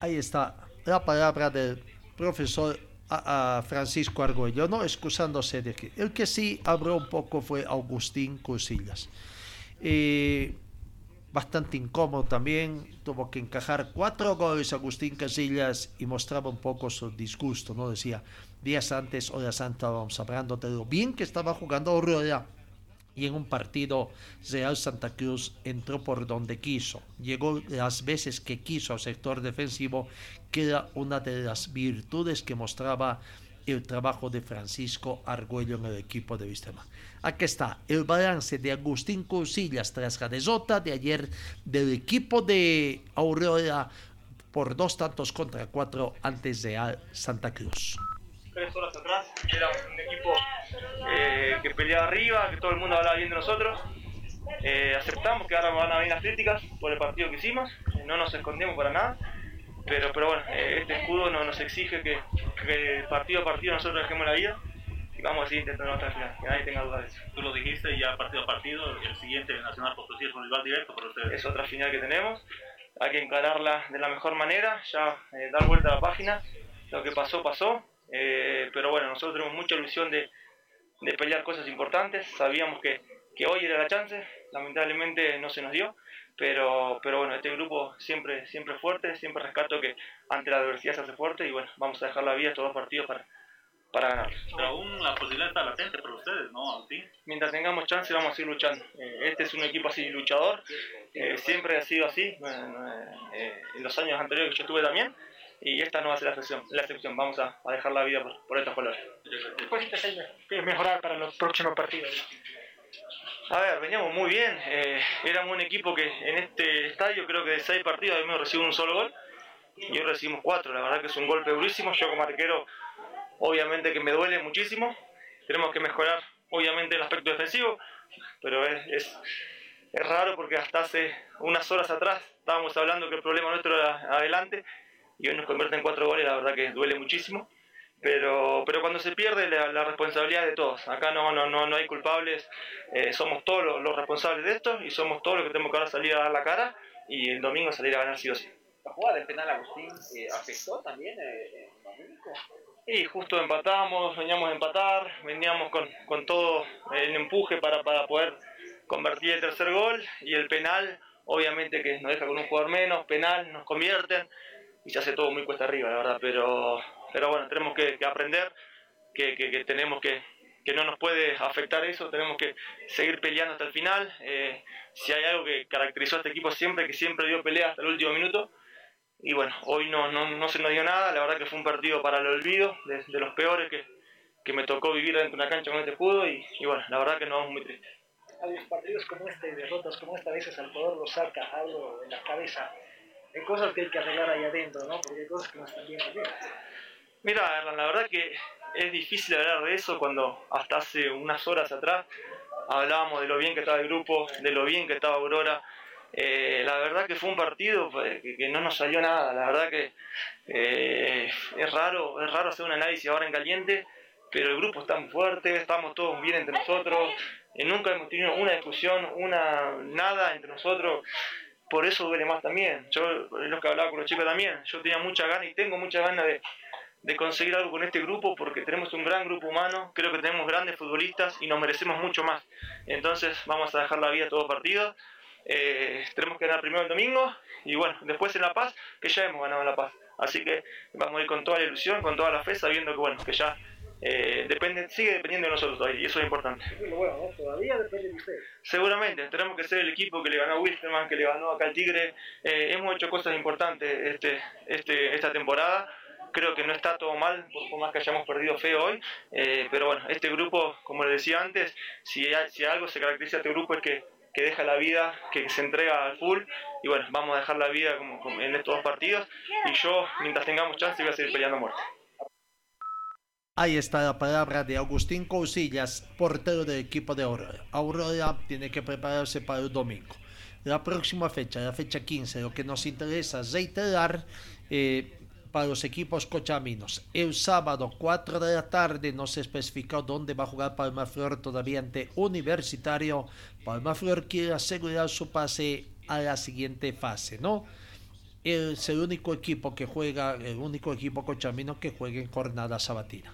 Ahí está la palabra del profesor a- Francisco Argüello, no excusándose de que el que sí habló un poco fue Agustín Cusillas. Eh, bastante incómodo también, tuvo que encajar cuatro goles Agustín Casillas y mostraba un poco su disgusto, ¿no? Decía, días antes, horas antes estábamos hablando de lo bien que estaba jugando Aurora y en un partido Real Santa Cruz entró por donde quiso, llegó las veces que quiso al sector defensivo, que era una de las virtudes que mostraba el trabajo de Francisco Argüello en el equipo de Vistema. Aquí está el balance de Agustín Cursillas tras la derrota de ayer del equipo de Aurora por dos tantos contra cuatro antes de Santa Cruz. tres horas atrás. Era un equipo eh, que peleaba arriba, que todo el mundo hablaba bien de nosotros. Eh, aceptamos que ahora van a venir las críticas por el partido que hicimos, eh, no nos escondemos para nada. Pero, pero bueno, eh, este escudo no, nos exige que, que partido a partido nosotros dejemos la vida y vamos a seguir intentando hasta el final, que nadie tenga duda de eso. Tú lo dijiste ya partido a partido, el siguiente Nacional Potosí es un rival directo para ustedes. Es otra final que tenemos, hay que encararla de la mejor manera, ya eh, dar vuelta a la página, lo que pasó, pasó, eh, pero bueno, nosotros tenemos mucha ilusión de, de pelear cosas importantes, sabíamos que, que hoy era la chance, lamentablemente no se nos dio, pero, pero bueno, este grupo siempre, siempre fuerte, siempre rescato que ante la adversidad se hace fuerte y bueno, vamos a dejar la vida estos dos partidos para, para ganar. Pero aún la posibilidad está latente para ustedes, ¿no, Agustín? Mientras tengamos chance vamos a seguir luchando. Eh, este es un equipo así luchador, eh, siempre ha sido así, bueno, eh, en los años anteriores que yo estuve también, y esta no va a ser la excepción, la excepción. vamos a, a dejar la vida por, por estos colores. Después hay que mejorar para los próximos partidos. A ver, veníamos muy bien, eh, éramos un equipo que en este estadio creo que de seis partidos habíamos recibido un solo gol, y hoy recibimos cuatro, la verdad que es un golpe durísimo, yo como arquero obviamente que me duele muchísimo, tenemos que mejorar obviamente el aspecto defensivo, pero es, es, es raro porque hasta hace unas horas atrás estábamos hablando que el problema nuestro era adelante y hoy nos convierte en cuatro goles, la verdad que duele muchísimo. Pero, pero cuando se pierde la, la responsabilidad de todos, acá no, no, no, no hay culpables, eh, somos todos los, los responsables de esto y somos todos los que tenemos que ahora salir a dar la cara y el domingo salir a ganar sí o sí. La jugada del penal Agustín eh, afectó también eh, lo anímico. Y justo empatamos, veníamos a empatar, veníamos con, con todo el empuje para, para poder convertir el tercer gol y el penal, obviamente que nos deja con un jugador menos, penal, nos convierten y se hace todo muy cuesta arriba, la verdad, pero, pero bueno, tenemos que, que aprender, que, tenemos que, que no nos puede afectar eso, tenemos que seguir peleando hasta el final. Eh, si hay algo que caracterizó a este equipo siempre, que siempre dio pelea hasta el último minuto, y bueno, hoy no, no, no se nos dio nada, la verdad que fue un partido para el olvido, de, los peores que, que me tocó vivir dentro de una cancha con este escudo, y, y bueno, la verdad que nos vamos muy tristes. A los partidos como este derrotas como esta, a veces al jugador lo saca algo en la cabeza. Hay cosas que hay que arreglar ahí adentro, ¿no? Porque hay cosas que no están bien. Mira, Erlan, la verdad que es difícil hablar de eso cuando hasta hace unas horas atrás hablábamos de lo bien que estaba el grupo, de lo bien que estaba Aurora. Eh, la verdad que fue un partido pues, que, que no nos salió nada. La verdad que eh, es raro, es raro hacer un análisis ahora en caliente, pero el grupo está muy fuerte, estamos todos bien entre nosotros. eh, nunca hemos tenido una discusión, una nada entre nosotros. Por eso duele más también. Yo, es lo que hablaba con los chicos también. Yo tenía mucha ganas y tengo mucha ganas de, de conseguir algo con este grupo porque tenemos un gran grupo humano, creo que tenemos grandes futbolistas y nos merecemos mucho más. Entonces vamos a dejar la vida todo partido. Eh, tenemos que ganar primero el domingo y bueno, después en La Paz, que ya hemos ganado en La Paz. Así que vamos a ir con toda la ilusión, con toda la fe, sabiendo que bueno, que ya eh, depende, sigue dependiendo de nosotros todavía, y eso es importante. Bueno, ¿no? todavía depende de usted. Seguramente, tenemos que ser el equipo que le ganó a Wilstermann, que le ganó acá al Tigre. Eh, hemos hecho cosas importantes este, este, esta temporada. Creo que no está todo mal, por, más que hayamos perdido feo hoy. eh, pero bueno, este grupo, como les decía antes, si, hay- si algo se caracteriza a este grupo es que, que deja la vida, que se entrega al full. Y bueno, vamos a dejar la vida como, como en estos dos partidos. Y yo, mientras tengamos chance, voy a seguir peleando muerte. Ahí está la palabra de Agustín Cousillas, portero del equipo de Aurora. Aurora tiene que prepararse para el domingo. La próxima fecha, la fecha 15, lo que nos interesa es reiterar eh, para los equipos cochaminos. El sábado, 4 de la tarde, no se especificó dónde va a jugar Palma Flor todavía ante Universitario. Palma Flor quiere asegurar su pase a la siguiente fase, ¿no? es el único equipo que juega, el único equipo cochamino que juega en jornada sabatina.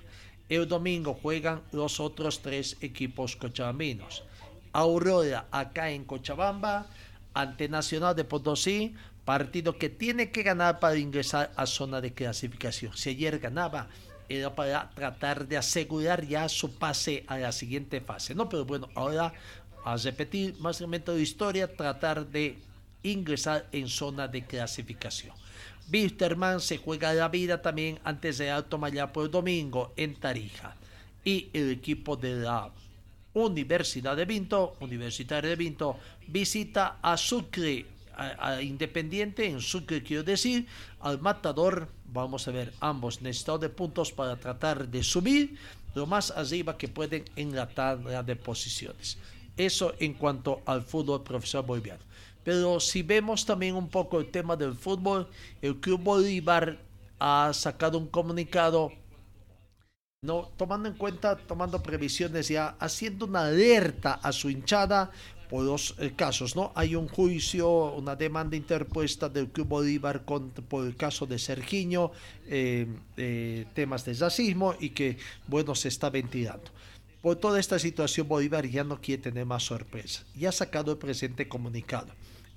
El domingo juegan los otros tres equipos cochaminos. Aurora acá en Cochabamba, ante Nacional de Potosí, partido que tiene que ganar para ingresar a zona de clasificación. Si ayer ganaba, era para tratar de asegurar ya su pase a la siguiente fase, ¿no? Pero bueno, ahora a repetir más elemento de historia, tratar de ingresar en zona de clasificación. Wisterman se juega la vida también antes de Alto Mayapo el domingo en Tarija. Y el equipo de la Universidad de Vinto, Universitario de Vinto, visita a Sucre, a, a Independiente en Sucre, quiero decir, al Matador. Vamos a ver, ambos necesitados de puntos para tratar de subir lo más arriba que pueden en la tabla de posiciones. Eso en cuanto al fútbol profesor boliviano. Pero si vemos también un poco el tema del fútbol, el Club Bolívar ha sacado un comunicado no tomando en cuenta, tomando previsiones ya, haciendo una alerta a su hinchada por los eh, casos, ¿no? Hay un juicio, una demanda interpuesta del Club Bolívar con, por el caso de Sergiño, eh, eh, temas de racismo y que, bueno, se está ventilando. Por toda esta situación, Bolívar ya no quiere tener más sorpresa. Ya ha sacado el presente comunicado.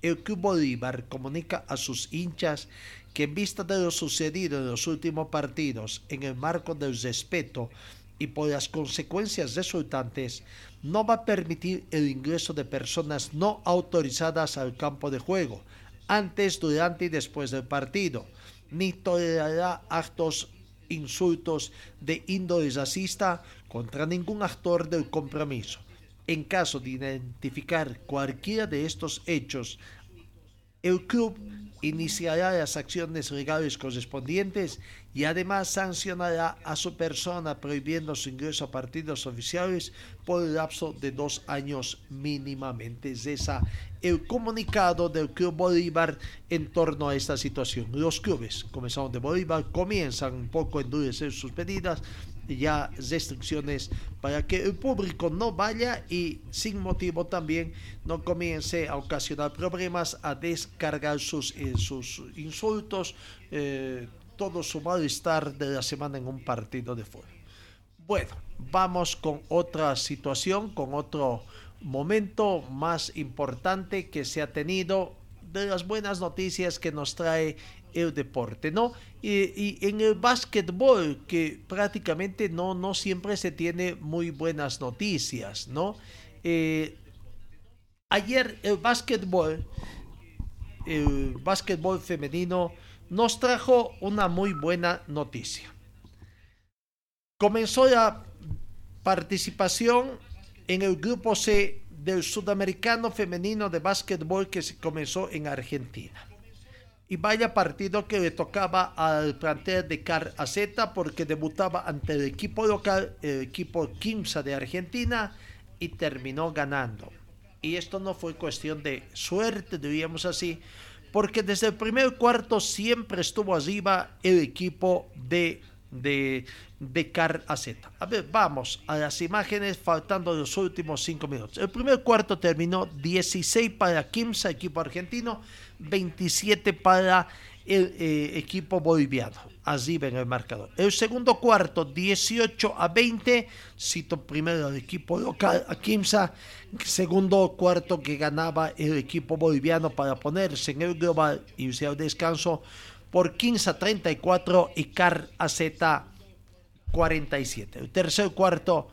El Club Bolívar comunica a sus hinchas que en vista de lo sucedido en los últimos partidos, en el marco del respeto y por las consecuencias resultantes, no va a permitir el ingreso de personas no autorizadas al campo de juego, antes, durante y después del partido, ni tolerará actos insultos de índole racista contra ningún actor del compromiso. En caso de identificar cualquiera de estos hechos, el club iniciará las acciones legales correspondientes y además sancionará a su persona prohibiendo su ingreso a partidos oficiales por el lapso de dos años mínimamente. Es esa el comunicado del Club Bolívar en torno a esta situación. Los clubes, comenzando de Bolívar, comienzan un poco a endurecer sus medidas ya restricciones para que el público no vaya y sin motivo también no comience a ocasionar problemas, a descargar sus, eh, sus insultos, eh, todo su malestar de la semana en un partido de fútbol. Bueno, vamos con otra situación, con otro momento más importante que se ha tenido de las buenas noticias que nos trae el deporte, ¿no? Y, en el básquetbol, que prácticamente no, no siempre se tiene muy buenas noticias, ¿no? Eh, ayer el básquetbol, el básquetbol femenino, nos trajo una muy buena noticia. Comenzó la participación en el grupo C del Sudamericano Femenino de Básquetbol que se comenzó en Argentina y vaya partido que le tocaba al plantel de Car AZ porque debutaba ante el equipo local, el equipo Kimsa de Argentina y terminó ganando. Y esto no fue cuestión de suerte, diríamos así, porque desde el primer cuarto siempre estuvo arriba el equipo de, de, de. A ver, vamos a las imágenes faltando los últimos cinco minutos. El primer cuarto terminó 16 para Kimsa, equipo argentino, 27 para el eh, equipo boliviano. Así ven el marcador. El segundo cuarto, 18 a 20. Cito primero al equipo local, a Kimsa. Segundo cuarto que ganaba el equipo boliviano para ponerse en el global y irse al descanso por 15 a 34 y Car AZ 47. El tercer cuarto,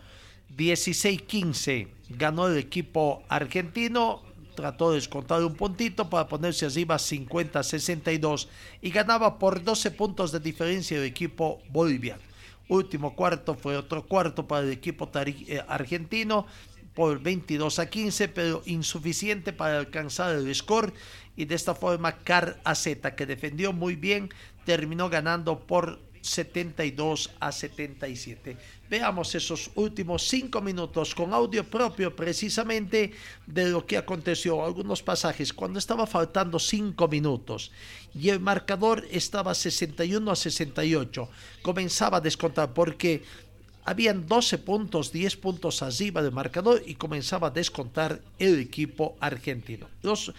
16-15, ganó el equipo argentino. Trató de descontar un puntito para ponerse arriba 50-62 y ganaba por 12 puntos de diferencia el equipo boliviano. Último cuarto fue otro cuarto para el equipo eh, argentino por 22 a 15, pero insuficiente para alcanzar el score. Y de esta forma, Car AZ, que defendió muy bien, terminó ganando por 72 a 77. Veamos esos últimos cinco minutos con audio propio precisamente de lo que aconteció, algunos pasajes, cuando estaba faltando cinco minutos y el marcador estaba 61 a 68, comenzaba a descontar porque habían 12 puntos, 10 puntos arriba del marcador y comenzaba a descontar el equipo argentino. Los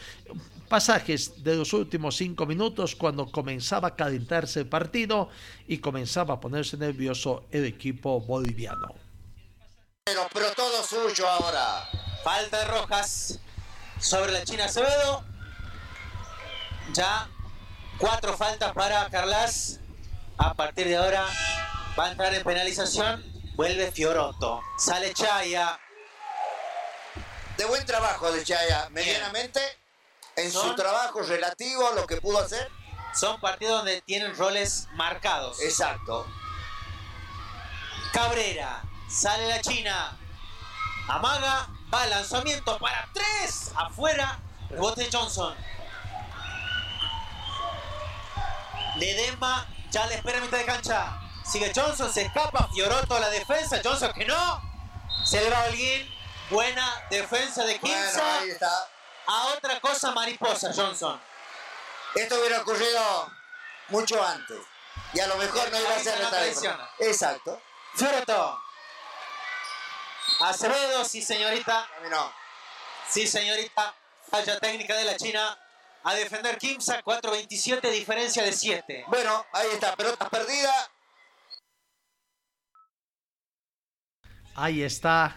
pasajes de los últimos 5 minutos cuando comenzaba a calentarse el partido y comenzaba a ponerse nervioso el equipo boliviano. Pero, pero todo suyo ahora. Falta de Rojas sobre la China Acevedo. Ya cuatro faltas para Carlas. A partir de ahora va a entrar en penalización Vuelve Fiorotto. Sale Chaya. De buen trabajo de Chaya, medianamente. En su trabajo relativo a lo que pudo hacer. Son partidos donde tienen roles marcados. Exacto. Cabrera. Sale la China. Amaga. Va lanzamiento para tres. Afuera. Rebote Johnson. Ledema ya le espera a mitad de cancha. Sigue Johnson, se escapa, Fioroto a la defensa, Johnson que no. Se le va Holguín. Buena defensa de Kimsa. ahí está. A otra cosa mariposa, Johnson. Esto hubiera ocurrido mucho antes. Y a lo mejor no iba a ser la Exacto. Fioroto. Acevedo, sí señorita. No. Sí señorita. Falla técnica de la China. A defender Kimsa, 4.27, diferencia de 7. Bueno, ahí está, pelota perdida. Ahí está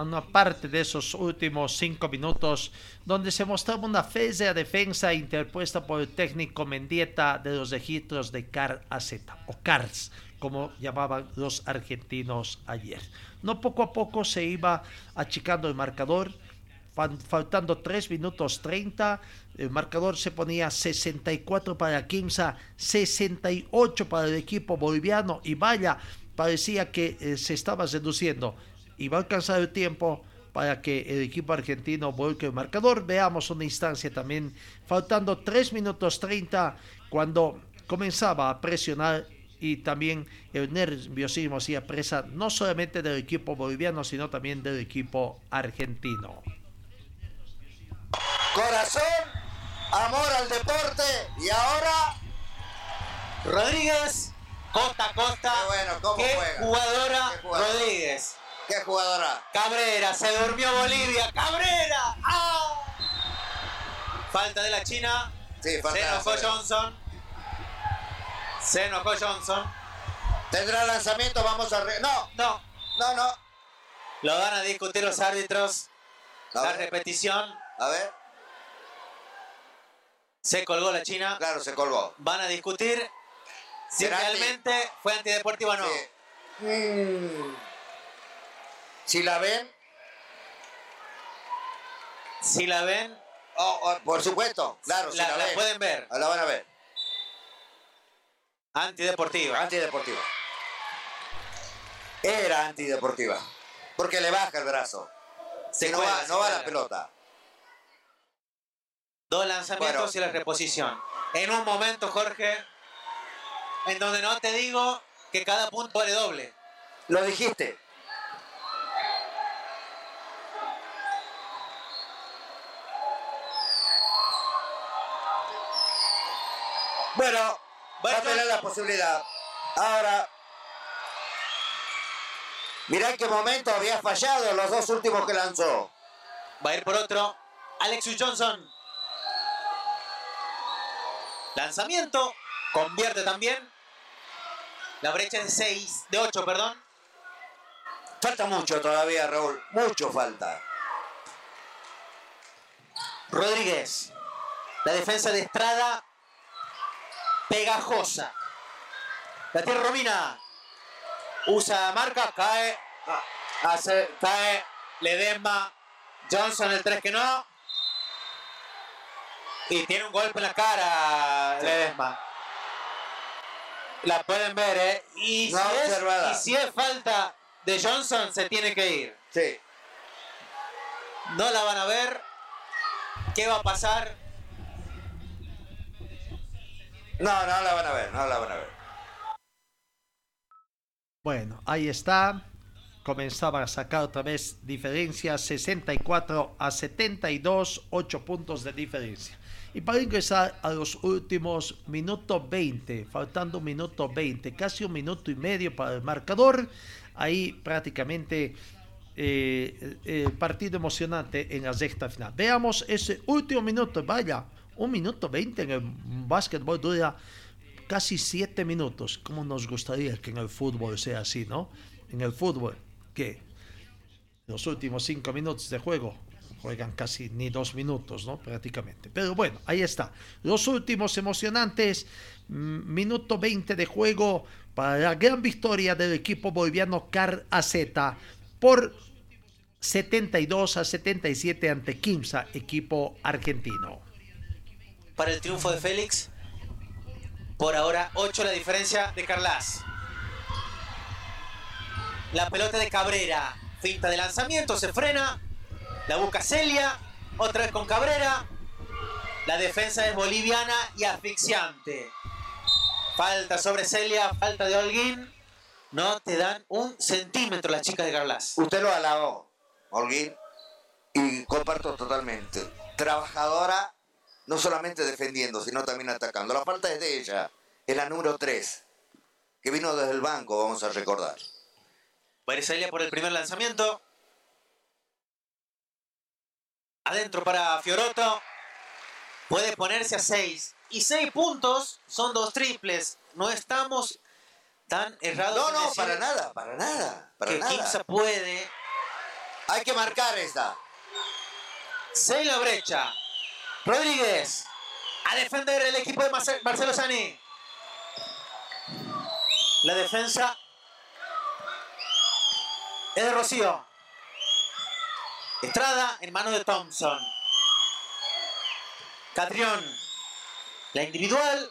una parte de esos últimos cinco minutos donde se mostraba una fea defensa interpuesta por el técnico Mendieta de los registros de Car AZ o CARS como llamaban los argentinos ayer. No poco a poco se iba achicando el marcador, faltando 3 minutos 30, el marcador se ponía 64 para Kimsa, 68 para el equipo boliviano y vaya, parecía que eh, se estaba reduciendo y va a alcanzar el tiempo para que el equipo argentino vuelque el marcador. Veamos una instancia también, faltando 3 minutos 30, cuando comenzaba a presionar y también el nerviosismo hacía presa no solamente del equipo boliviano, sino también del equipo argentino. Corazón, amor al deporte y ahora Rodríguez Costa a costa. Qué bueno, ¿cómo Qué juega? Jugadora Qué jugadora. Rodríguez. ¿Qué jugadora? Cabrera, se durmió Bolivia. Cabrera. ¡Ah! Falta de la China. Sí, falta se enojó. Johnson. Se enojó Johnson. ¿Tendrá lanzamiento? Vamos a... Re... No, No. no, no. Lo van a discutir los árbitros. A La ver. repetición. A ver. Se colgó la China. Claro, se colgó. Van a discutir si ¿Será realmente fue antideportiva o no. Sí. Mm. Si la ven, Si la ven, oh, oh, por supuesto, claro, si la, la, la ven. pueden ver. La van a ver. Antideportiva. Antideportiva. Era antideportiva. Porque le baja el brazo. Se Si no va, se no va la pelota. Dos lanzamientos Bueno. y la reposición. En un momento, Jorge, en donde no te digo que cada punto vale doble. Lo dijiste. Bueno, va a tener la posibilidad. Ahora, mirá en qué momento había fallado los dos últimos que lanzó. Va a ir por otro. Alexis Johnson. Lanzamiento. Convierte también. La brecha de 6, de 8, perdón. Falta mucho todavía, Raúl. Mucho falta. Rodríguez. La defensa de Estrada. Pegajosa. La tierra Romina. Usa marca, cae. Hace, cae. Ledesma. Johnson el 3 que no. Y tiene un golpe en la cara Ledesma. La pueden ver, ¿eh? Y, No si es, y si es falta de Johnson, se tiene que ir. Sí. No la van a ver. ¿Qué va a pasar? No, no la van a ver, no la van a ver. Bueno, ahí está. Comenzaba a sacar otra vez diferencia 64 a 72, 8 puntos de diferencia. Y para ingresar a los últimos minutos 20, faltando un minuto 20, casi un minuto y medio para el marcador, ahí prácticamente eh, el partido emocionante en la sexta final. Veamos ese último minuto, vaya, un minuto 20 en el básquetbol dura casi 7 minutos. Como nos gustaría que en el fútbol sea así, no? En el fútbol, que los últimos 5 minutos de juego juegan casi ni dos minutos, ¿no? Prácticamente. Pero bueno, ahí está. Los últimos emocionantes, mm, minuto 20 de juego para la gran victoria del equipo boliviano Car AZ por 72 a 77 ante Kimsa, equipo argentino. Para el triunfo de Félix. Por ahora, 8 la diferencia de Carlas. La pelota de Cabrera. Finta de lanzamiento, se frena. La busca Celia. Otra vez con Cabrera. La defensa es boliviana y asfixiante. Falta sobre Celia, falta de Holguín. No te dan un centímetro las chicas de Carlas. Usted lo alabó, Holguín, y comparto totalmente. Trabajadora, no solamente defendiendo, sino también atacando. La falta es de ella, es la número 3, que vino desde el banco, vamos a recordar. Va a ir Celia por el primer lanzamiento. Adentro para Fioroto. Puede ponerse a 6. Y 6 puntos son dos triples. No estamos tan errados. No, no, para nada, para nada, para que nada. Kimsa puede. Hay que marcar esta. 6 la brecha. Rodríguez. A defender el equipo de Marce- Marcelo Sani. La defensa es de Rocío. Estrada en manos de Thompson. Catrión. La individual.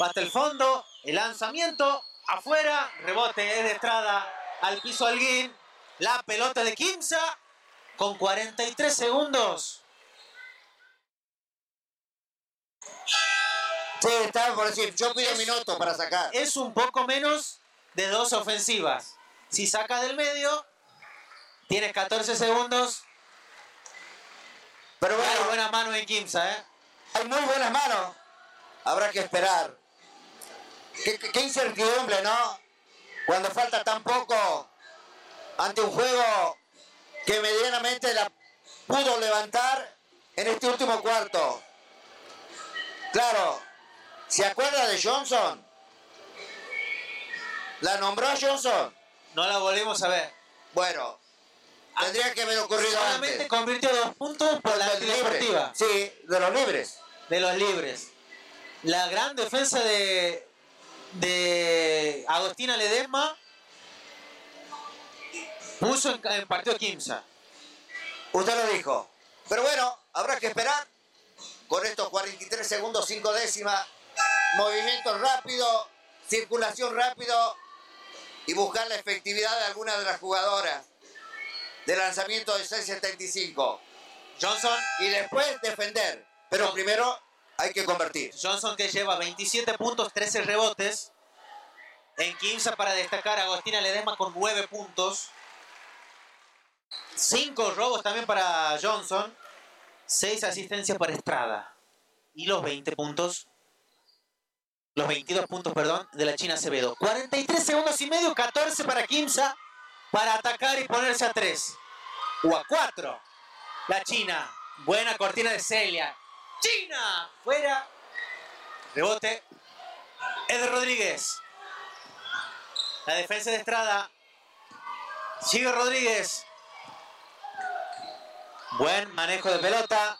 Va hasta el fondo. El lanzamiento. Afuera. Rebote es de Estrada. Al piso Alguín. La pelota de Kimsa. Con 43 segundos. Sí, estaba por decir, yo pido minutos para sacar. Es un poco menos de dos ofensivas. Si sacas del medio, tienes 14 segundos. Pero Hay bueno, buena mano en Kimsa, ¿eh? hay muy buenas manos. Habrá que esperar. Qué incertidumbre, ¿no? Cuando falta tan poco ante un juego que medianamente la pudo levantar en este último cuarto. Claro, ¿se acuerda de Johnson? ¿La nombró Johnson? No la volvemos a ver. Bueno, tendría que haber ocurrido Solamente antes. convirtió dos puntos por la antideportiva. Sí, de los libres. De los libres. La gran defensa de, de Agostina Ledesma puso en, en partido Kimsa. Usted lo dijo. Pero bueno, habrá que esperar. Con estos 43 segundos, 5 décimas, movimiento rápido, circulación rápido y buscar la efectividad de alguna de las jugadoras de lanzamiento de 6.75. Johnson. Y después defender. Pero primero hay que convertir. Johnson que lleva 27 puntos, 13 rebotes. En Kimsa para destacar Agostina Ledesma con 9 puntos. 5 robos también para Johnson. 6 asistencias para Estrada. Y los 20 puntos. Los 22 puntos, perdón, de la China Acevedo. 43 segundos y medio, 14 para Kimsa. Para atacar y ponerse a 3. O a 4. La China. Buena cortina de Celia. China. Fuera. Rebote. Eder Rodríguez. La defensa de Estrada. Sigue Rodríguez. Buen manejo de pelota.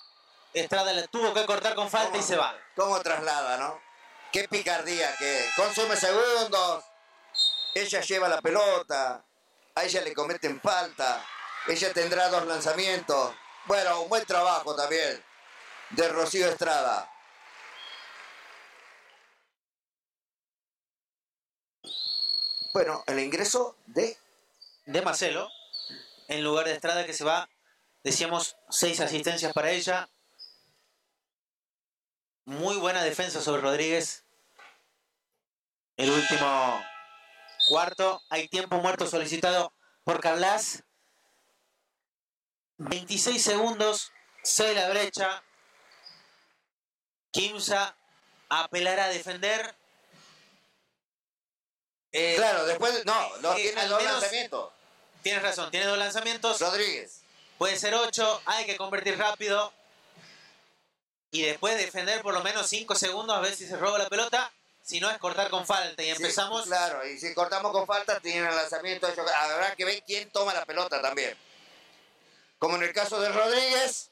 Estrada le tuvo que cortar con falta y se va. ¿Cómo traslada, no? Qué picardía que consume segundos. ella lleva la pelota, a ella le cometen falta, ella tendrá dos lanzamientos. Bueno, un buen trabajo también de Rocío Estrada. Bueno, el ingreso de... De Marcelo, en lugar de Estrada que se va, decíamos, seis asistencias para ella. Muy buena defensa sobre Rodríguez. El último cuarto. Hay tiempo muerto solicitado por Carlas. 26 segundos. Se la brecha. Kimsa apelará a defender. Eh, Claro, después, no, no eh, tiene dos menos- lanzamientos. Tienes razón, tiene dos lanzamientos. Rodríguez. Puede ser 8, hay que convertir rápido. Y después defender por lo menos 5 segundos a ver si se roba la pelota. Si no es cortar con falta. Y empezamos. Sí, claro, y si cortamos con falta, tienen el lanzamiento. ellos- Habrá que ver quién toma la pelota también. Como en el caso de Rodríguez,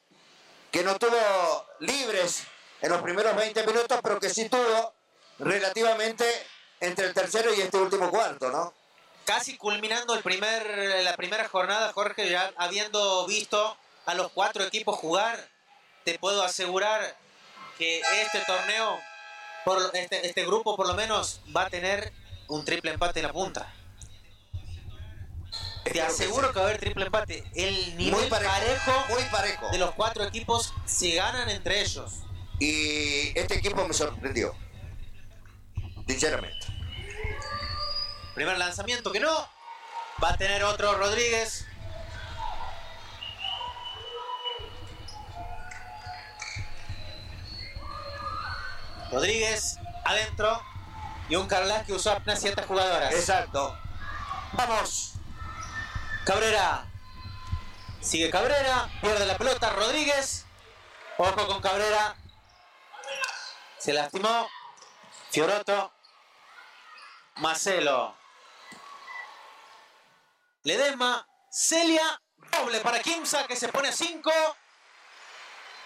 que no tuvo libres en los primeros 20 minutos, pero que sí tuvo relativamente entre el tercero y este último cuarto, ¿no? Casi culminando el primer, la primera jornada, Jorge, ya habiendo visto a los cuatro equipos jugar, te puedo asegurar que este torneo, por, este, este grupo por lo menos, va a tener un triple empate en la punta. Te aseguro que va a haber triple empate. El nivel Muy parejo, parejo, muy parejo. de los cuatro equipos se ganan entre ellos. Y este equipo me sorprendió. Sinceramente. Primer lanzamiento que no. Va a tener otro Rodríguez. Rodríguez adentro. Y un Carlas que usó apenas siete jugadoras. Exacto. Vamos. Cabrera. Sigue Cabrera. Pierde la pelota. Rodríguez. Ojo con Cabrera. Se lastimó. Fioroto. Marcelo. Ledesma. Celia. Doble para Kimsa que se pone a 5.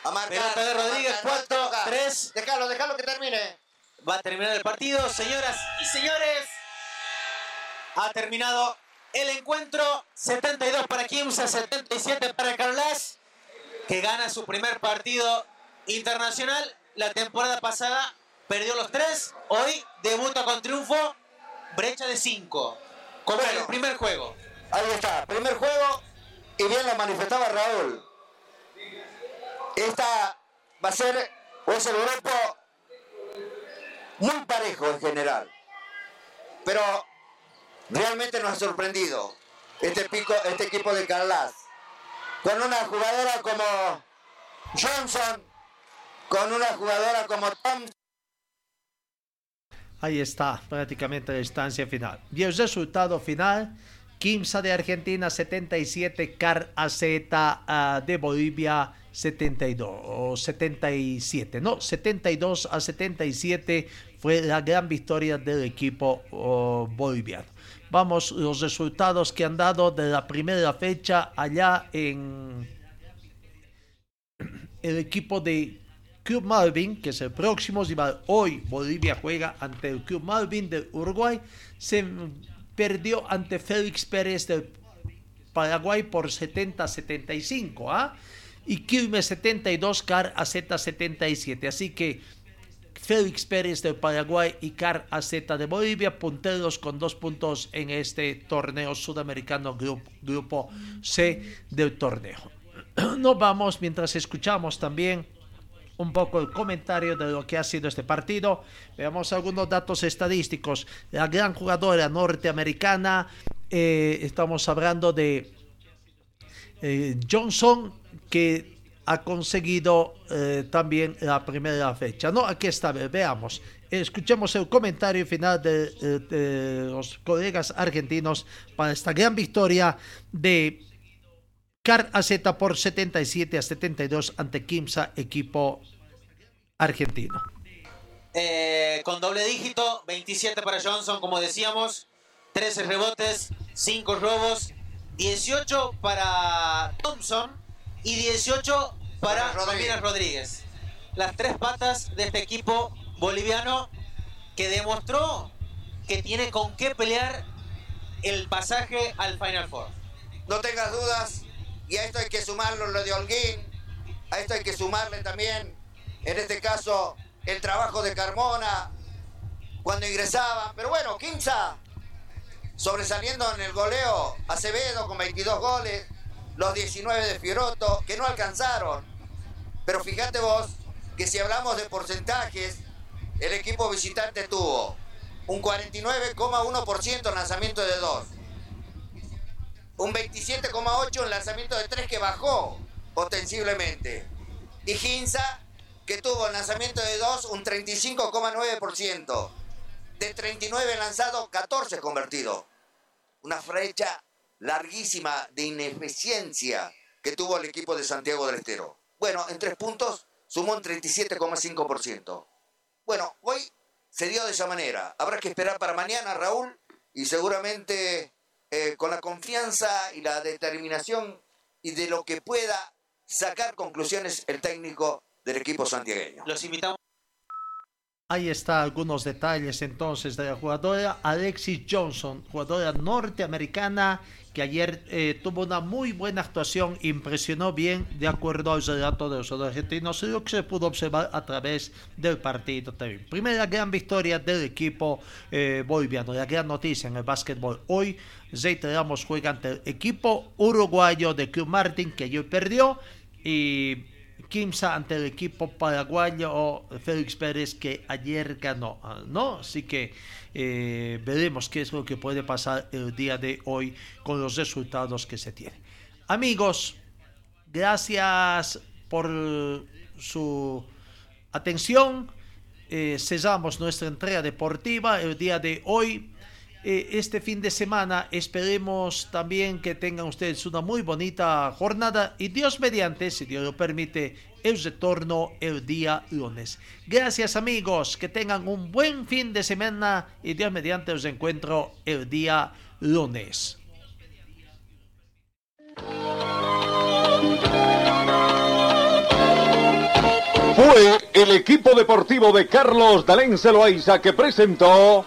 A marcar. Pelota de Rodríguez. a marcar, 4, toca. 3. Déjalo, déjalo que termine. Va a terminar el partido, señoras y señores. Ha terminado el encuentro. 72 para Kimsa, 77 para Carlas, que gana su primer partido internacional. La temporada pasada perdió los tres. Hoy debuta con triunfo. Brecha de 5. Como en el primer juego. Ahí está, primer juego. Y bien lo manifestaba Raúl. Esta va a ser, o es el grupo muy parejo en general. Pero realmente nos ha sorprendido este, pico, este equipo de Carlas. Con una jugadora como Johnson, con una jugadora como Tom Ahí está, prácticamente la instancia final. Y el resultado final, Kimsa de Argentina 77, Car AZ ah, de Bolivia 72, o 77, no, 72 a 77 fue la gran victoria del equipo oh, boliviano. Vamos, los resultados que han dado de la primera fecha allá en el equipo de Club Malvin, que es el próximo rival. Hoy Bolivia juega ante el Club Malvin del Uruguay. Se perdió ante Félix Pérez del Paraguay por 70-75. ¿ah? Y Quilmes 72, Car AZ 77. Así que Félix Pérez del Paraguay y Car AZ de Bolivia, punteros con dos puntos en este torneo sudamericano grupo, grupo C del torneo. Nos vamos mientras escuchamos también un poco el comentario de lo que ha sido este partido. Veamos algunos datos estadísticos. La gran jugadora norteamericana, eh, estamos hablando de eh, Johnson, que ha conseguido eh, también la primera fecha. No, aquí está, veamos. Escuchemos el comentario final de, eh, de los colegas argentinos para esta gran victoria de Car AZ por 77 a 72 ante Kimsa, equipo argentino. Con doble dígito, 27 para Johnson, como decíamos, 13 rebotes, 5 robos, 18 para Thompson y 18 para Romina Rodríguez. Las tres patas de este equipo boliviano que demostró que tiene con qué pelear el pasaje al Final Four. No tengas dudas, y a esto hay que sumarlo lo de Holguín, a esto hay que sumarle también, en este caso, el trabajo de Carmona cuando ingresaba. Pero bueno, Quinza sobresaliendo en el goleo, Acevedo con 22 goles, los 19 de Fioroto, que no alcanzaron. Pero fíjate vos que si hablamos de porcentajes, el equipo visitante tuvo un 49,1% en lanzamiento de 2, un 27,8% en lanzamiento de 3 que bajó ostensiblemente, y Ginza que tuvo en lanzamiento de 2 un 35,9%, de 39 lanzados, 14 convertidos. Una flecha larguísima de ineficiencia que tuvo el equipo de Santiago del Estero. Bueno, en tres puntos sumó un 37,5%. Bueno, hoy se dio de esa manera. Habrá que esperar para mañana, Raúl, y seguramente eh, con la confianza y la determinación y de lo que pueda sacar conclusiones el técnico del equipo santiagueño. Los invitamos. Ahí está algunos detalles entonces de la jugadora Alexis Johnson, jugadora norteamericana que ayer eh, tuvo una muy buena actuación, impresionó bien de acuerdo al relato de los argentinos, lo que se pudo observar a través del partido también. Primera gran victoria del equipo eh, boliviano, la gran noticia en el básquetbol. Hoy reiteramos juega ante el equipo uruguayo de Club Martin que ayer perdió y Kimsa ante el equipo paraguayo Félix Pérez que ayer ganó, ¿no? Así que eh, veremos qué es lo que puede pasar el día de hoy con los resultados que se tienen. Amigos, gracias por su atención. Eh, cesamos nuestra entrega deportiva el día de hoy. Eh, este fin de semana. Esperemos también que tengan ustedes una muy bonita jornada y Dios mediante, si Dios lo permite, el retorno el día lunes. Gracias amigos, que tengan un buen fin de semana y Dios mediante os encuentro el día lunes. Fue el equipo deportivo de Carlos Dalén Celoaiza que presentó